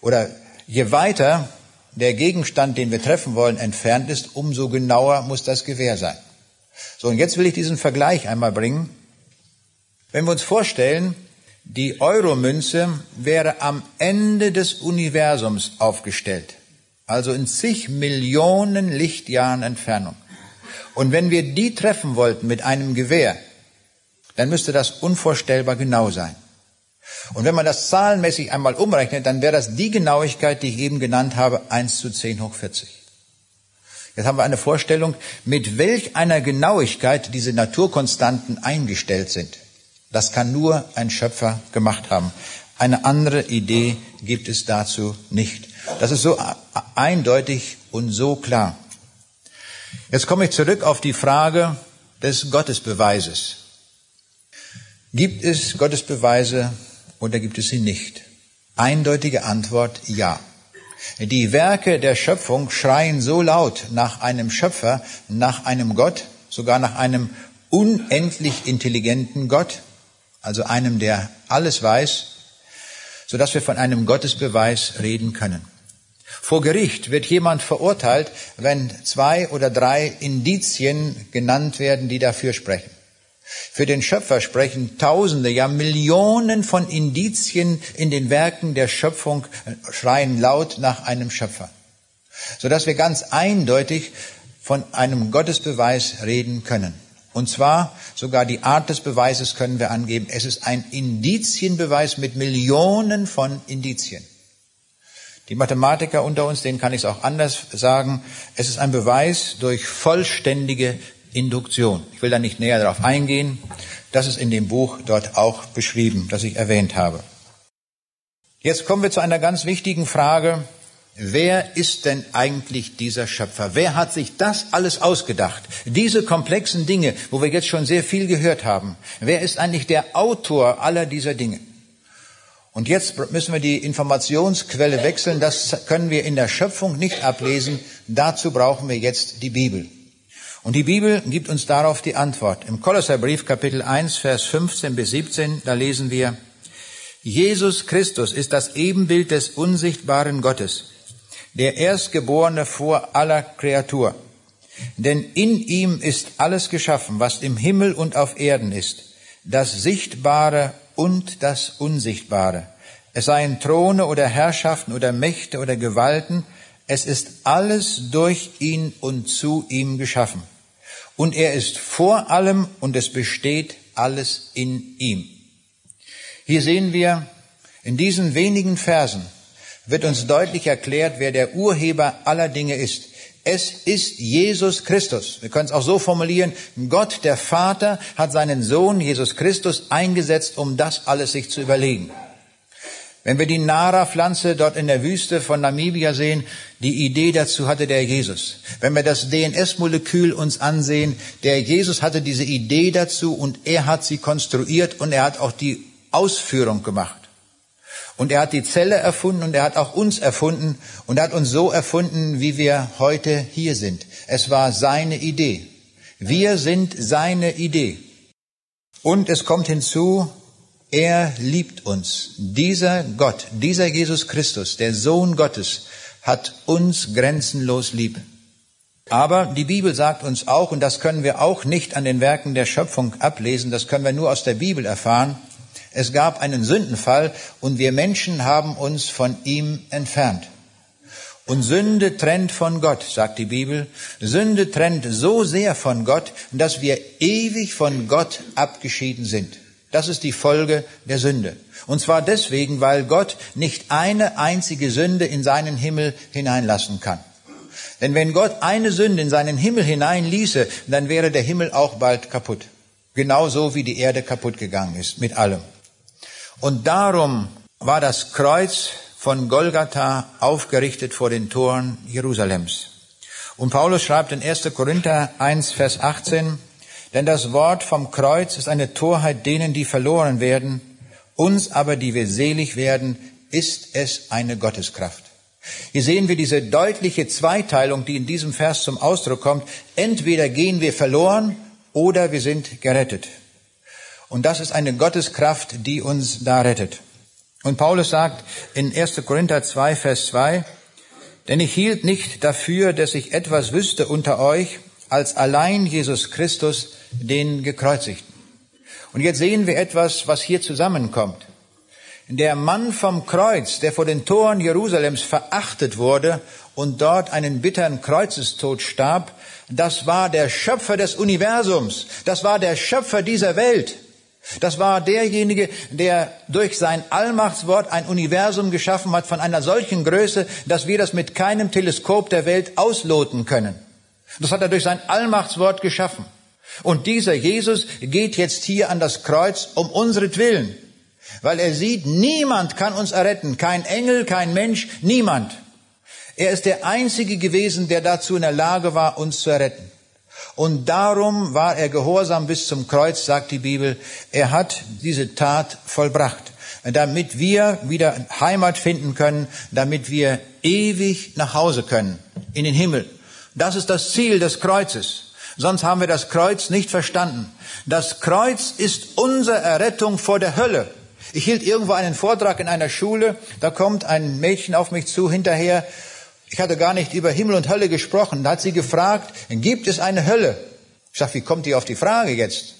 oder je weiter der Gegenstand, den wir treffen wollen, entfernt ist, umso genauer muss das Gewehr sein. So, und jetzt will ich diesen Vergleich einmal bringen. Wenn wir uns vorstellen, die Euromünze wäre am Ende des Universums aufgestellt, also in zig Millionen Lichtjahren Entfernung. Und wenn wir die treffen wollten mit einem Gewehr, dann müsste das unvorstellbar genau sein. Und wenn man das zahlenmäßig einmal umrechnet, dann wäre das die Genauigkeit, die ich eben genannt habe, 1 zu 10 hoch 40. Jetzt haben wir eine Vorstellung, mit welch einer Genauigkeit diese Naturkonstanten eingestellt sind. Das kann nur ein Schöpfer gemacht haben. Eine andere Idee gibt es dazu nicht. Das ist so eindeutig und so klar. Jetzt komme ich zurück auf die Frage des Gottesbeweises. Gibt es Gottesbeweise oder gibt es sie nicht? Eindeutige Antwort ja. Die Werke der Schöpfung schreien so laut nach einem Schöpfer, nach einem Gott, sogar nach einem unendlich intelligenten Gott, also einem, der alles weiß, so dass wir von einem Gottesbeweis reden können. Vor Gericht wird jemand verurteilt, wenn zwei oder drei Indizien genannt werden, die dafür sprechen. Für den Schöpfer sprechen Tausende, ja Millionen von Indizien in den Werken der Schöpfung schreien laut nach einem Schöpfer, so dass wir ganz eindeutig von einem Gottesbeweis reden können. Und zwar sogar die Art des Beweises können wir angeben. Es ist ein Indizienbeweis mit Millionen von Indizien. Die Mathematiker unter uns, denen kann ich es auch anders sagen. Es ist ein Beweis durch vollständige Induktion. Ich will da nicht näher darauf eingehen. Das ist in dem Buch dort auch beschrieben, das ich erwähnt habe. Jetzt kommen wir zu einer ganz wichtigen Frage. Wer ist denn eigentlich dieser Schöpfer? Wer hat sich das alles ausgedacht? Diese komplexen Dinge, wo wir jetzt schon sehr viel gehört haben. Wer ist eigentlich der Autor aller dieser Dinge? Und jetzt müssen wir die Informationsquelle wechseln. Das können wir in der Schöpfung nicht ablesen. Dazu brauchen wir jetzt die Bibel. Und die Bibel gibt uns darauf die Antwort. Im Kolosserbrief Kapitel 1, Vers 15 bis 17, da lesen wir, Jesus Christus ist das Ebenbild des unsichtbaren Gottes der Erstgeborene vor aller Kreatur. Denn in ihm ist alles geschaffen, was im Himmel und auf Erden ist, das Sichtbare und das Unsichtbare. Es seien Throne oder Herrschaften oder Mächte oder Gewalten, es ist alles durch ihn und zu ihm geschaffen. Und er ist vor allem und es besteht alles in ihm. Hier sehen wir in diesen wenigen Versen, wird uns deutlich erklärt, wer der Urheber aller Dinge ist. Es ist Jesus Christus. Wir können es auch so formulieren, Gott der Vater hat seinen Sohn Jesus Christus eingesetzt, um das alles sich zu überlegen. Wenn wir die Nara-Pflanze dort in der Wüste von Namibia sehen, die Idee dazu hatte der Jesus. Wenn wir das DNS-Molekül uns ansehen, der Jesus hatte diese Idee dazu und er hat sie konstruiert und er hat auch die Ausführung gemacht. Und er hat die Zelle erfunden und er hat auch uns erfunden und er hat uns so erfunden, wie wir heute hier sind. Es war seine Idee. Wir sind seine Idee. Und es kommt hinzu, er liebt uns. Dieser Gott, dieser Jesus Christus, der Sohn Gottes, hat uns grenzenlos lieb. Aber die Bibel sagt uns auch, und das können wir auch nicht an den Werken der Schöpfung ablesen, das können wir nur aus der Bibel erfahren, es gab einen Sündenfall und wir Menschen haben uns von ihm entfernt. Und Sünde trennt von Gott, sagt die Bibel. Sünde trennt so sehr von Gott, dass wir ewig von Gott abgeschieden sind. Das ist die Folge der Sünde. Und zwar deswegen, weil Gott nicht eine einzige Sünde in seinen Himmel hineinlassen kann. Denn wenn Gott eine Sünde in seinen Himmel hineinließe, dann wäre der Himmel auch bald kaputt. Genauso wie die Erde kaputt gegangen ist, mit allem. Und darum war das Kreuz von Golgatha aufgerichtet vor den Toren Jerusalems. Und Paulus schreibt in 1. Korinther 1, Vers 18, denn das Wort vom Kreuz ist eine Torheit denen, die verloren werden, uns aber, die wir selig werden, ist es eine Gotteskraft. Hier sehen wir diese deutliche Zweiteilung, die in diesem Vers zum Ausdruck kommt. Entweder gehen wir verloren oder wir sind gerettet. Und das ist eine Gotteskraft, die uns da rettet. Und Paulus sagt in 1. Korinther 2, Vers 2, denn ich hielt nicht dafür, dass ich etwas wüsste unter euch, als allein Jesus Christus, den Gekreuzigten. Und jetzt sehen wir etwas, was hier zusammenkommt. Der Mann vom Kreuz, der vor den Toren Jerusalems verachtet wurde und dort einen bitteren Kreuzestod starb, das war der Schöpfer des Universums, das war der Schöpfer dieser Welt. Das war derjenige, der durch sein Allmachtswort ein Universum geschaffen hat von einer solchen Größe, dass wir das mit keinem Teleskop der Welt ausloten können. Das hat er durch sein Allmachtswort geschaffen. Und dieser Jesus geht jetzt hier an das Kreuz um unsretwillen, weil er sieht, niemand kann uns erretten, kein Engel, kein Mensch, niemand. Er ist der Einzige gewesen, der dazu in der Lage war, uns zu erretten. Und darum war er gehorsam bis zum Kreuz, sagt die Bibel. Er hat diese Tat vollbracht, damit wir wieder Heimat finden können, damit wir ewig nach Hause können, in den Himmel. Das ist das Ziel des Kreuzes. Sonst haben wir das Kreuz nicht verstanden. Das Kreuz ist unsere Errettung vor der Hölle. Ich hielt irgendwo einen Vortrag in einer Schule, da kommt ein Mädchen auf mich zu hinterher ich hatte gar nicht über Himmel und Hölle gesprochen. Da hat sie gefragt, gibt es eine Hölle? Ich sage, wie kommt die auf die Frage jetzt?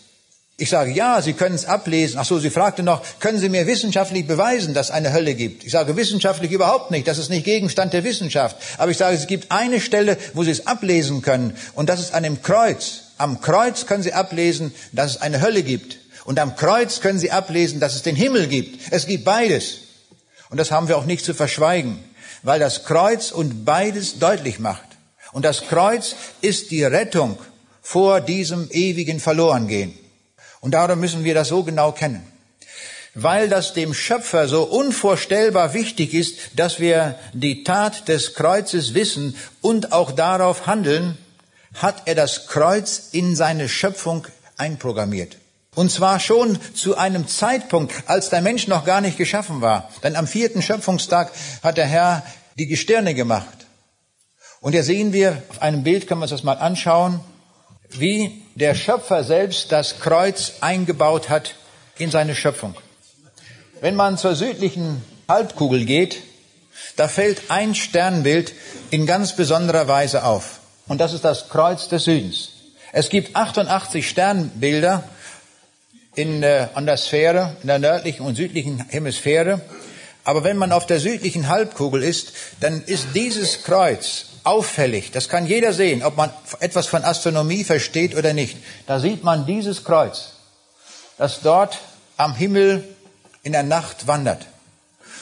Ich sage, ja, Sie können es ablesen. Ach so, sie fragte noch, können Sie mir wissenschaftlich beweisen, dass es eine Hölle gibt? Ich sage, wissenschaftlich überhaupt nicht. Das ist nicht Gegenstand der Wissenschaft. Aber ich sage, es gibt eine Stelle, wo Sie es ablesen können. Und das ist an dem Kreuz. Am Kreuz können Sie ablesen, dass es eine Hölle gibt. Und am Kreuz können Sie ablesen, dass es den Himmel gibt. Es gibt beides. Und das haben wir auch nicht zu verschweigen weil das Kreuz und beides deutlich macht. Und das Kreuz ist die Rettung vor diesem ewigen Verlorengehen. Und darum müssen wir das so genau kennen. Weil das dem Schöpfer so unvorstellbar wichtig ist, dass wir die Tat des Kreuzes wissen und auch darauf handeln, hat er das Kreuz in seine Schöpfung einprogrammiert. Und zwar schon zu einem Zeitpunkt, als der Mensch noch gar nicht geschaffen war. Denn am vierten Schöpfungstag hat der Herr die Gestirne gemacht. Und hier sehen wir, auf einem Bild können wir uns das mal anschauen, wie der Schöpfer selbst das Kreuz eingebaut hat in seine Schöpfung. Wenn man zur südlichen Halbkugel geht, da fällt ein Sternbild in ganz besonderer Weise auf. Und das ist das Kreuz des Südens. Es gibt 88 Sternbilder in, äh, an der Sphäre, in der nördlichen und südlichen Hemisphäre. Aber wenn man auf der südlichen Halbkugel ist, dann ist dieses Kreuz auffällig. Das kann jeder sehen, ob man etwas von Astronomie versteht oder nicht. Da sieht man dieses Kreuz, das dort am Himmel in der Nacht wandert.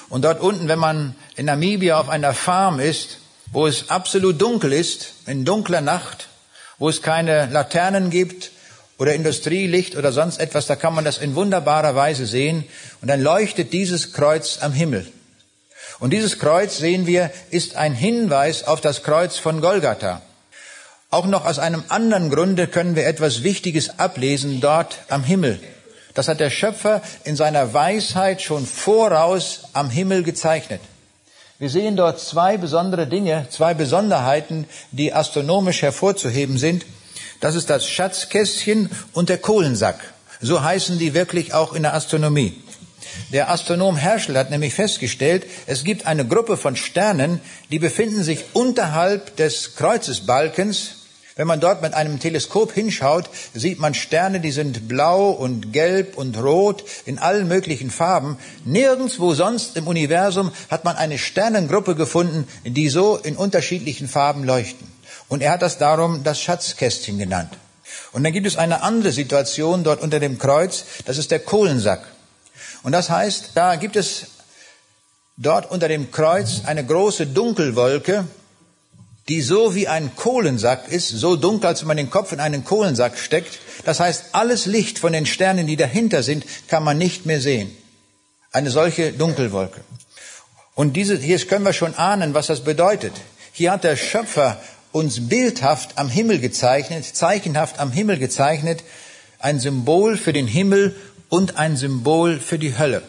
Und dort unten, wenn man in Namibia auf einer Farm ist, wo es absolut dunkel ist, in dunkler Nacht, wo es keine Laternen gibt, oder Industrielicht oder sonst etwas, da kann man das in wunderbarer Weise sehen. Und dann leuchtet dieses Kreuz am Himmel. Und dieses Kreuz, sehen wir, ist ein Hinweis auf das Kreuz von Golgatha. Auch noch aus einem anderen Grunde können wir etwas Wichtiges ablesen dort am Himmel. Das hat der Schöpfer in seiner Weisheit schon voraus am Himmel gezeichnet. Wir sehen dort zwei besondere Dinge, zwei Besonderheiten, die astronomisch hervorzuheben sind. Das ist das Schatzkästchen und der Kohlensack. So heißen die wirklich auch in der Astronomie. Der Astronom Herschel hat nämlich festgestellt, es gibt eine Gruppe von Sternen, die befinden sich unterhalb des Kreuzesbalkens. Wenn man dort mit einem Teleskop hinschaut, sieht man Sterne, die sind blau und gelb und rot in allen möglichen Farben. Nirgendwo sonst im Universum hat man eine Sternengruppe gefunden, die so in unterschiedlichen Farben leuchten. Und er hat das darum das Schatzkästchen genannt. Und dann gibt es eine andere Situation dort unter dem Kreuz, das ist der Kohlensack. Und das heißt, da gibt es dort unter dem Kreuz eine große Dunkelwolke, die so wie ein Kohlensack ist, so dunkel, als wenn man den Kopf in einen Kohlensack steckt. Das heißt, alles Licht von den Sternen, die dahinter sind, kann man nicht mehr sehen. Eine solche Dunkelwolke. Und diese, hier können wir schon ahnen, was das bedeutet. Hier hat der Schöpfer uns bildhaft am Himmel gezeichnet, zeichenhaft am Himmel gezeichnet, ein Symbol für den Himmel und ein Symbol für die Hölle.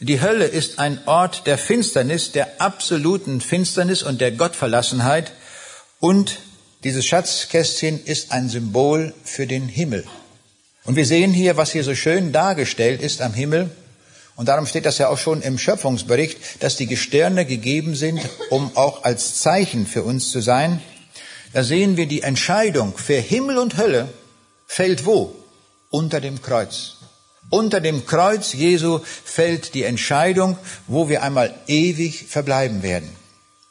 Die Hölle ist ein Ort der Finsternis, der absoluten Finsternis und der Gottverlassenheit und dieses Schatzkästchen ist ein Symbol für den Himmel. Und wir sehen hier, was hier so schön dargestellt ist am Himmel. Und darum steht das ja auch schon im Schöpfungsbericht, dass die Gestirne gegeben sind, um auch als Zeichen für uns zu sein. Da sehen wir die Entscheidung für Himmel und Hölle fällt wo? Unter dem Kreuz. Unter dem Kreuz Jesu fällt die Entscheidung, wo wir einmal ewig verbleiben werden.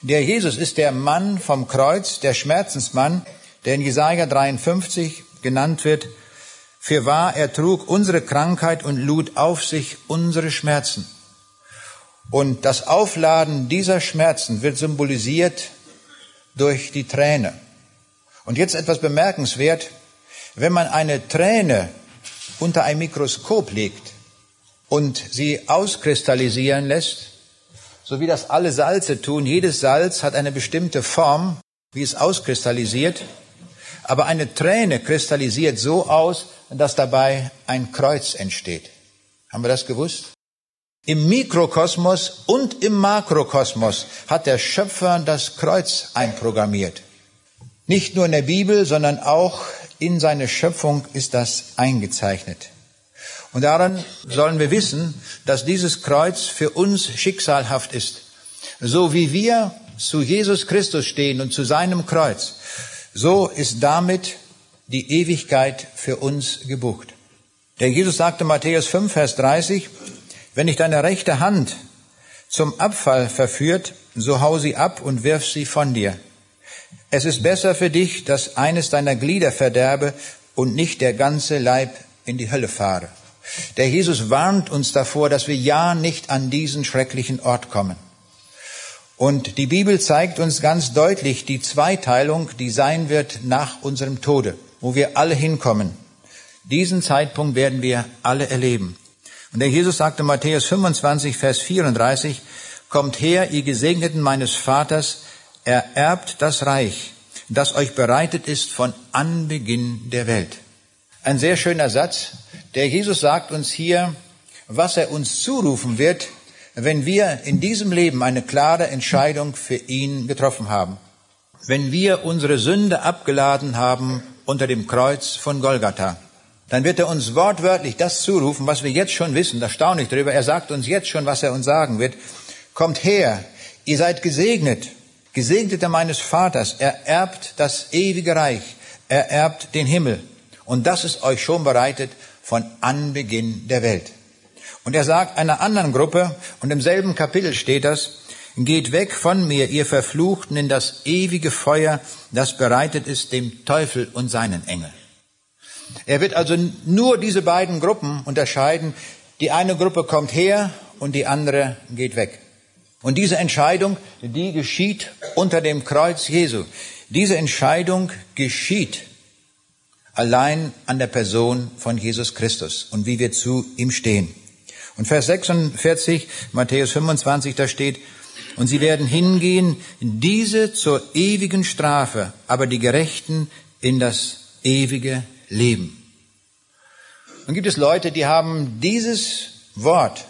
Der Jesus ist der Mann vom Kreuz, der Schmerzensmann, der in Jesaja 53 genannt wird. Für wahr, er trug unsere Krankheit und lud auf sich unsere Schmerzen. Und das Aufladen dieser Schmerzen wird symbolisiert durch die Träne. Und jetzt etwas bemerkenswert. Wenn man eine Träne unter ein Mikroskop legt und sie auskristallisieren lässt, so wie das alle Salze tun, jedes Salz hat eine bestimmte Form, wie es auskristallisiert, aber eine Träne kristallisiert so aus, dass dabei ein Kreuz entsteht. Haben wir das gewusst? Im Mikrokosmos und im Makrokosmos hat der Schöpfer das Kreuz einprogrammiert. Nicht nur in der Bibel, sondern auch in seine Schöpfung ist das eingezeichnet. Und daran sollen wir wissen, dass dieses Kreuz für uns schicksalhaft ist. So wie wir zu Jesus Christus stehen und zu seinem Kreuz, so ist damit die Ewigkeit für uns gebucht. Der Jesus sagte Matthäus 5, Vers 30, wenn dich deine rechte Hand zum Abfall verführt, so hau sie ab und wirf sie von dir. Es ist besser für dich, dass eines deiner Glieder verderbe und nicht der ganze Leib in die Hölle fahre. Der Jesus warnt uns davor, dass wir ja nicht an diesen schrecklichen Ort kommen. Und die Bibel zeigt uns ganz deutlich die Zweiteilung, die sein wird nach unserem Tode, wo wir alle hinkommen. Diesen Zeitpunkt werden wir alle erleben. Und der Jesus sagte Matthäus 25, Vers 34, Kommt her, ihr Gesegneten meines Vaters, ererbt das Reich, das euch bereitet ist von Anbeginn der Welt. Ein sehr schöner Satz. Der Jesus sagt uns hier, was er uns zurufen wird, wenn wir in diesem Leben eine klare Entscheidung für ihn getroffen haben. Wenn wir unsere Sünde abgeladen haben unter dem Kreuz von Golgatha, dann wird er uns wortwörtlich das zurufen, was wir jetzt schon wissen. Da staune ich drüber. Er sagt uns jetzt schon, was er uns sagen wird. Kommt her, ihr seid gesegnet Gesegneter meines Vaters, er erbt das ewige Reich, er erbt den Himmel. Und das ist euch schon bereitet von Anbeginn der Welt. Und er sagt einer anderen Gruppe, und im selben Kapitel steht das, Geht weg von mir, ihr Verfluchten, in das ewige Feuer, das bereitet ist dem Teufel und seinen Engeln. Er wird also nur diese beiden Gruppen unterscheiden. Die eine Gruppe kommt her und die andere geht weg. Und diese Entscheidung, die geschieht unter dem Kreuz Jesu. Diese Entscheidung geschieht allein an der Person von Jesus Christus und wie wir zu ihm stehen. Und Vers 46, Matthäus 25, da steht, und sie werden hingehen, diese zur ewigen Strafe, aber die Gerechten in das ewige Leben. Und gibt es Leute, die haben dieses Wort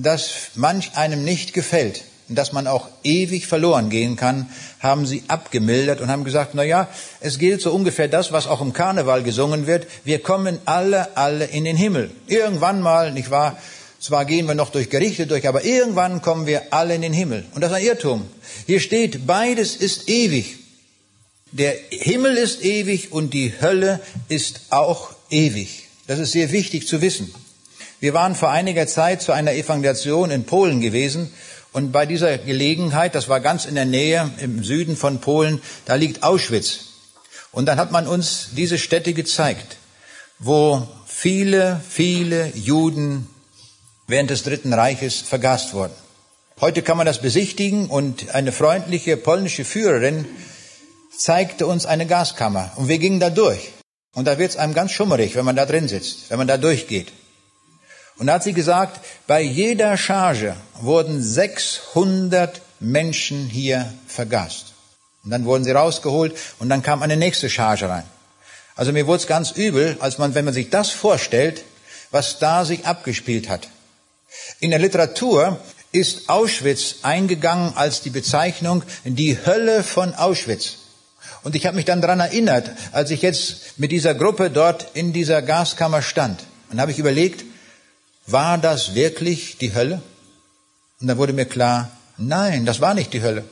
das manch einem nicht gefällt und dass man auch ewig verloren gehen kann, haben sie abgemildert und haben gesagt, na ja, es gilt so ungefähr das, was auch im Karneval gesungen wird. Wir kommen alle, alle in den Himmel. Irgendwann mal, nicht wahr? zwar gehen wir noch durch Gerichte durch, aber irgendwann kommen wir alle in den Himmel. Und das ist ein Irrtum. Hier steht, beides ist ewig. Der Himmel ist ewig und die Hölle ist auch ewig. Das ist sehr wichtig zu wissen. Wir waren vor einiger Zeit zu einer Evangelisation in Polen gewesen und bei dieser Gelegenheit, das war ganz in der Nähe im Süden von Polen, da liegt Auschwitz. Und dann hat man uns diese Städte gezeigt, wo viele, viele Juden während des Dritten Reiches vergast wurden. Heute kann man das besichtigen und eine freundliche polnische Führerin zeigte uns eine Gaskammer und wir gingen da durch. Und da wird es einem ganz schummerig, wenn man da drin sitzt, wenn man da durchgeht. Und da hat sie gesagt, bei jeder Charge wurden 600 Menschen hier vergast. Und dann wurden sie rausgeholt und dann kam eine nächste Charge rein. Also mir wurde es ganz übel, als man, wenn man sich das vorstellt, was da sich abgespielt hat. In der Literatur ist Auschwitz eingegangen als die Bezeichnung die Hölle von Auschwitz. Und ich habe mich dann daran erinnert, als ich jetzt mit dieser Gruppe dort in dieser Gaskammer stand. Und habe ich überlegt, war das wirklich die Hölle? Und dann wurde mir klar, nein, das war nicht die Hölle.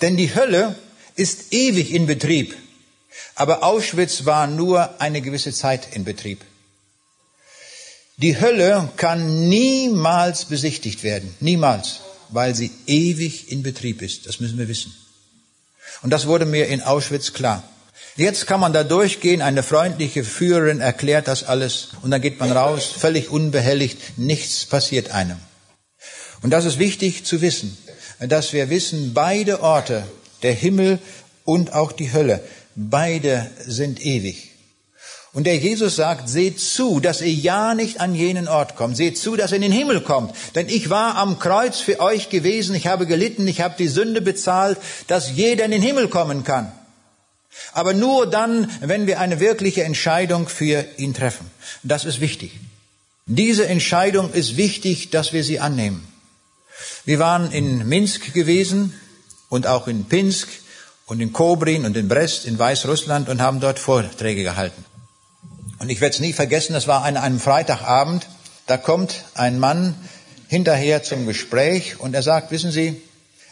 Denn die Hölle ist ewig in Betrieb. Aber Auschwitz war nur eine gewisse Zeit in Betrieb. Die Hölle kann niemals besichtigt werden. Niemals. Weil sie ewig in Betrieb ist. Das müssen wir wissen. Und das wurde mir in Auschwitz klar. Jetzt kann man da durchgehen, eine freundliche Führerin erklärt das alles und dann geht man raus, völlig unbehelligt, nichts passiert einem. Und das ist wichtig zu wissen, dass wir wissen, beide Orte, der Himmel und auch die Hölle, beide sind ewig. Und der Jesus sagt, seht zu, dass ihr ja nicht an jenen Ort kommt. Seht zu, dass ihr in den Himmel kommt. Denn ich war am Kreuz für euch gewesen, ich habe gelitten, ich habe die Sünde bezahlt, dass jeder in den Himmel kommen kann. Aber nur dann, wenn wir eine wirkliche Entscheidung für ihn treffen. Das ist wichtig. Diese Entscheidung ist wichtig, dass wir sie annehmen. Wir waren in Minsk gewesen und auch in Pinsk und in Kobrin und in Brest in Weißrussland und haben dort Vorträge gehalten. Und ich werde es nie vergessen, das war an einem Freitagabend, da kommt ein Mann hinterher zum Gespräch und er sagt, wissen Sie,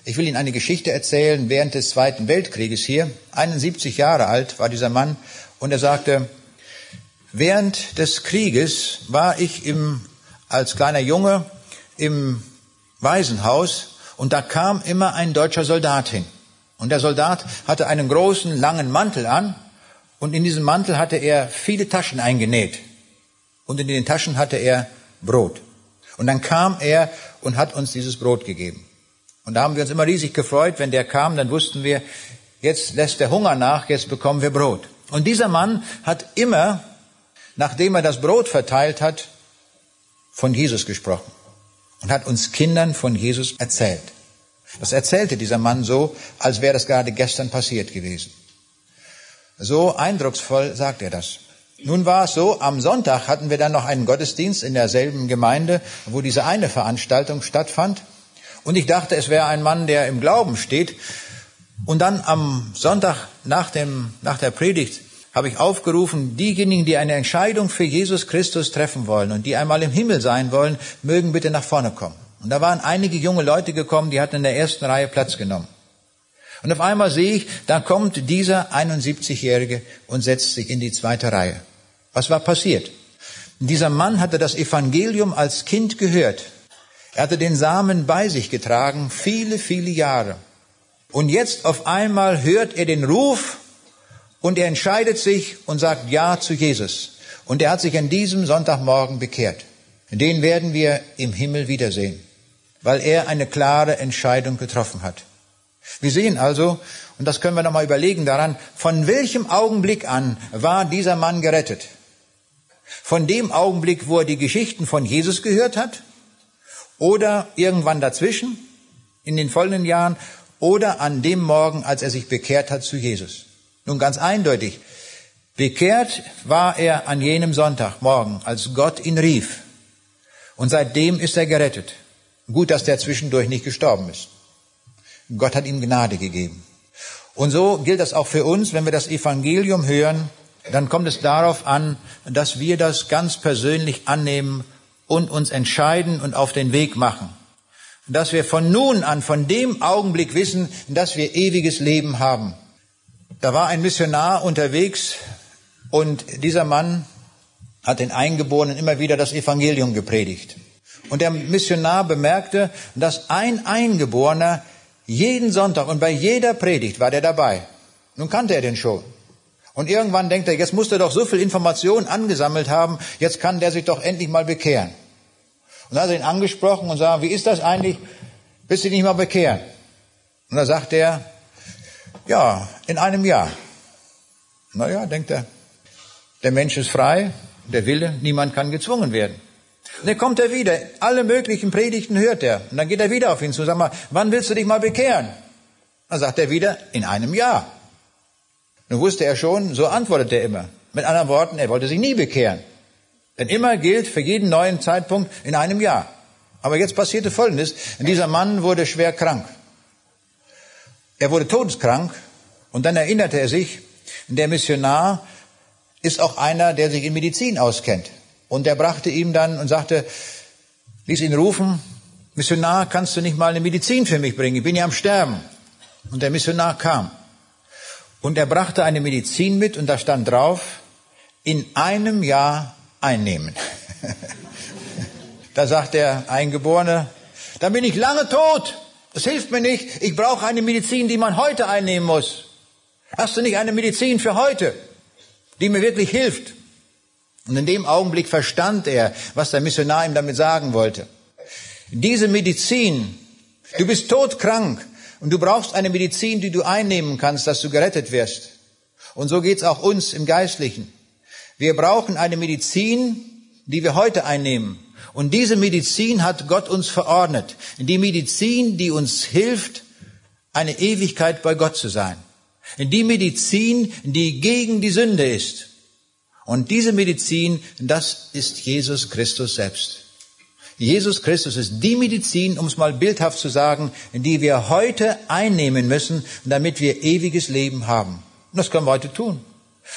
ich will Ihnen eine Geschichte erzählen während des Zweiten Weltkrieges hier. 71 Jahre alt war dieser Mann und er sagte, während des Krieges war ich im, als kleiner Junge im Waisenhaus und da kam immer ein deutscher Soldat hin. Und der Soldat hatte einen großen, langen Mantel an und in diesem Mantel hatte er viele Taschen eingenäht. Und in den Taschen hatte er Brot. Und dann kam er und hat uns dieses Brot gegeben. Und da haben wir uns immer riesig gefreut, wenn der kam, dann wussten wir, jetzt lässt der Hunger nach, jetzt bekommen wir Brot. Und dieser Mann hat immer, nachdem er das Brot verteilt hat, von Jesus gesprochen und hat uns Kindern von Jesus erzählt. Das erzählte dieser Mann so, als wäre das gerade gestern passiert gewesen. So eindrucksvoll sagt er das. Nun war es so, am Sonntag hatten wir dann noch einen Gottesdienst in derselben Gemeinde, wo diese eine Veranstaltung stattfand. Und ich dachte, es wäre ein Mann, der im Glauben steht. Und dann am Sonntag nach, dem, nach der Predigt habe ich aufgerufen, diejenigen, die eine Entscheidung für Jesus Christus treffen wollen und die einmal im Himmel sein wollen, mögen bitte nach vorne kommen. Und da waren einige junge Leute gekommen, die hatten in der ersten Reihe Platz genommen. Und auf einmal sehe ich, da kommt dieser 71-Jährige und setzt sich in die zweite Reihe. Was war passiert? Dieser Mann hatte das Evangelium als Kind gehört er hatte den Samen bei sich getragen, viele, viele Jahre. Und jetzt auf einmal hört er den Ruf und er entscheidet sich und sagt Ja zu Jesus. Und er hat sich an diesem Sonntagmorgen bekehrt. Den werden wir im Himmel wiedersehen, weil er eine klare Entscheidung getroffen hat. Wir sehen also, und das können wir nochmal überlegen daran, von welchem Augenblick an war dieser Mann gerettet? Von dem Augenblick, wo er die Geschichten von Jesus gehört hat? Oder irgendwann dazwischen in den folgenden Jahren oder an dem Morgen, als er sich bekehrt hat zu Jesus. Nun ganz eindeutig, bekehrt war er an jenem Sonntagmorgen, als Gott ihn rief. Und seitdem ist er gerettet. Gut, dass der zwischendurch nicht gestorben ist. Gott hat ihm Gnade gegeben. Und so gilt das auch für uns, wenn wir das Evangelium hören, dann kommt es darauf an, dass wir das ganz persönlich annehmen und uns entscheiden und auf den Weg machen. Dass wir von nun an, von dem Augenblick wissen, dass wir ewiges Leben haben. Da war ein Missionar unterwegs und dieser Mann hat den Eingeborenen immer wieder das Evangelium gepredigt. Und der Missionar bemerkte, dass ein Eingeborener jeden Sonntag und bei jeder Predigt war der dabei. Nun kannte er den schon. Und irgendwann denkt er, jetzt muss er doch so viel Information angesammelt haben, jetzt kann der sich doch endlich mal bekehren. Und dann hat er ihn angesprochen und sagt, wie ist das eigentlich? Willst du dich nicht mal bekehren? Und da sagt er, ja, in einem Jahr. Naja, denkt er, der Mensch ist frei, der Wille, niemand kann gezwungen werden. Und dann kommt er wieder, alle möglichen Predigten hört er. Und dann geht er wieder auf ihn zu, sag mal, wann willst du dich mal bekehren? Dann sagt er wieder, in einem Jahr. Nun wusste er schon, so antwortet er immer. Mit anderen Worten, er wollte sich nie bekehren. Denn immer gilt für jeden neuen Zeitpunkt in einem Jahr. Aber jetzt passierte Folgendes. Dieser Mann wurde schwer krank. Er wurde todeskrank und dann erinnerte er sich, der Missionar ist auch einer, der sich in Medizin auskennt. Und er brachte ihm dann und sagte, ließ ihn rufen, Missionar, kannst du nicht mal eine Medizin für mich bringen? Ich bin ja am Sterben. Und der Missionar kam. Und er brachte eine Medizin mit und da stand drauf, in einem Jahr einnehmen. da sagt der Eingeborene, dann bin ich lange tot. Das hilft mir nicht. Ich brauche eine Medizin, die man heute einnehmen muss. Hast du nicht eine Medizin für heute? die mir wirklich hilft. Und in dem Augenblick verstand er, was der Missionar ihm damit sagen wollte. Diese Medizin, du bist todkrank und du brauchst eine Medizin, die du einnehmen kannst, dass du gerettet wirst. Und so geht's auch uns im Geistlichen. Wir brauchen eine Medizin, die wir heute einnehmen. Und diese Medizin hat Gott uns verordnet. Die Medizin, die uns hilft, eine Ewigkeit bei Gott zu sein. Die Medizin, die gegen die Sünde ist. Und diese Medizin, das ist Jesus Christus selbst. Jesus Christus ist die Medizin, um es mal bildhaft zu sagen, die wir heute einnehmen müssen, damit wir ewiges Leben haben. Und das können wir heute tun.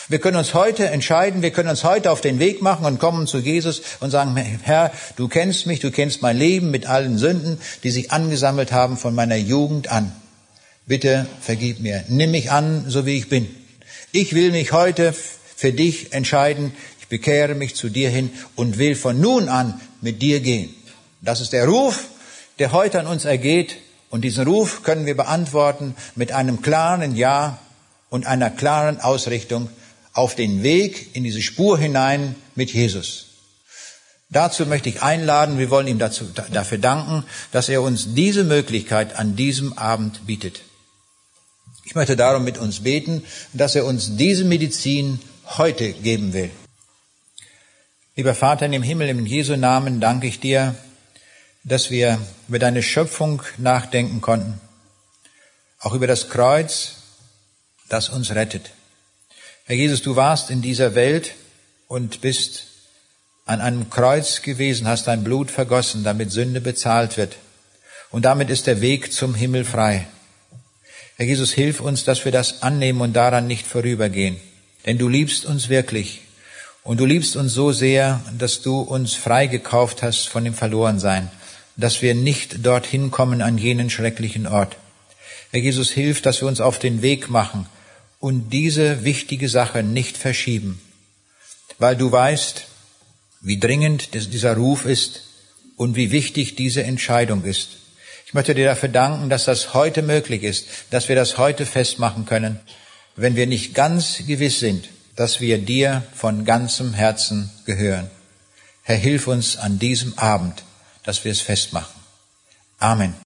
Wir können uns heute entscheiden, wir können uns heute auf den Weg machen und kommen zu Jesus und sagen, Herr, du kennst mich, du kennst mein Leben mit allen Sünden, die sich angesammelt haben von meiner Jugend an. Bitte vergib mir. Nimm mich an, so wie ich bin. Ich will mich heute für dich entscheiden. Bekehre mich zu dir hin und will von nun an mit dir gehen. Das ist der Ruf, der heute an uns ergeht. Und diesen Ruf können wir beantworten mit einem klaren Ja und einer klaren Ausrichtung auf den Weg in diese Spur hinein mit Jesus. Dazu möchte ich einladen, wir wollen ihm dazu, dafür danken, dass er uns diese Möglichkeit an diesem Abend bietet. Ich möchte darum mit uns beten, dass er uns diese Medizin heute geben will. Lieber Vater in dem Himmel, im Jesu Namen danke ich dir, dass wir über deine Schöpfung nachdenken konnten, auch über das Kreuz, das uns rettet. Herr Jesus, du warst in dieser Welt und bist an einem Kreuz gewesen, hast dein Blut vergossen, damit Sünde bezahlt wird. Und damit ist der Weg zum Himmel frei. Herr Jesus, hilf uns, dass wir das annehmen und daran nicht vorübergehen. Denn du liebst uns wirklich. Und du liebst uns so sehr, dass du uns freigekauft hast von dem Verlorensein, dass wir nicht dorthin kommen an jenen schrecklichen Ort. Herr Jesus, hilf, dass wir uns auf den Weg machen und diese wichtige Sache nicht verschieben, weil du weißt, wie dringend dieser Ruf ist und wie wichtig diese Entscheidung ist. Ich möchte dir dafür danken, dass das heute möglich ist, dass wir das heute festmachen können, wenn wir nicht ganz gewiss sind, dass wir dir von ganzem Herzen gehören. Herr, hilf uns an diesem Abend, dass wir es festmachen. Amen.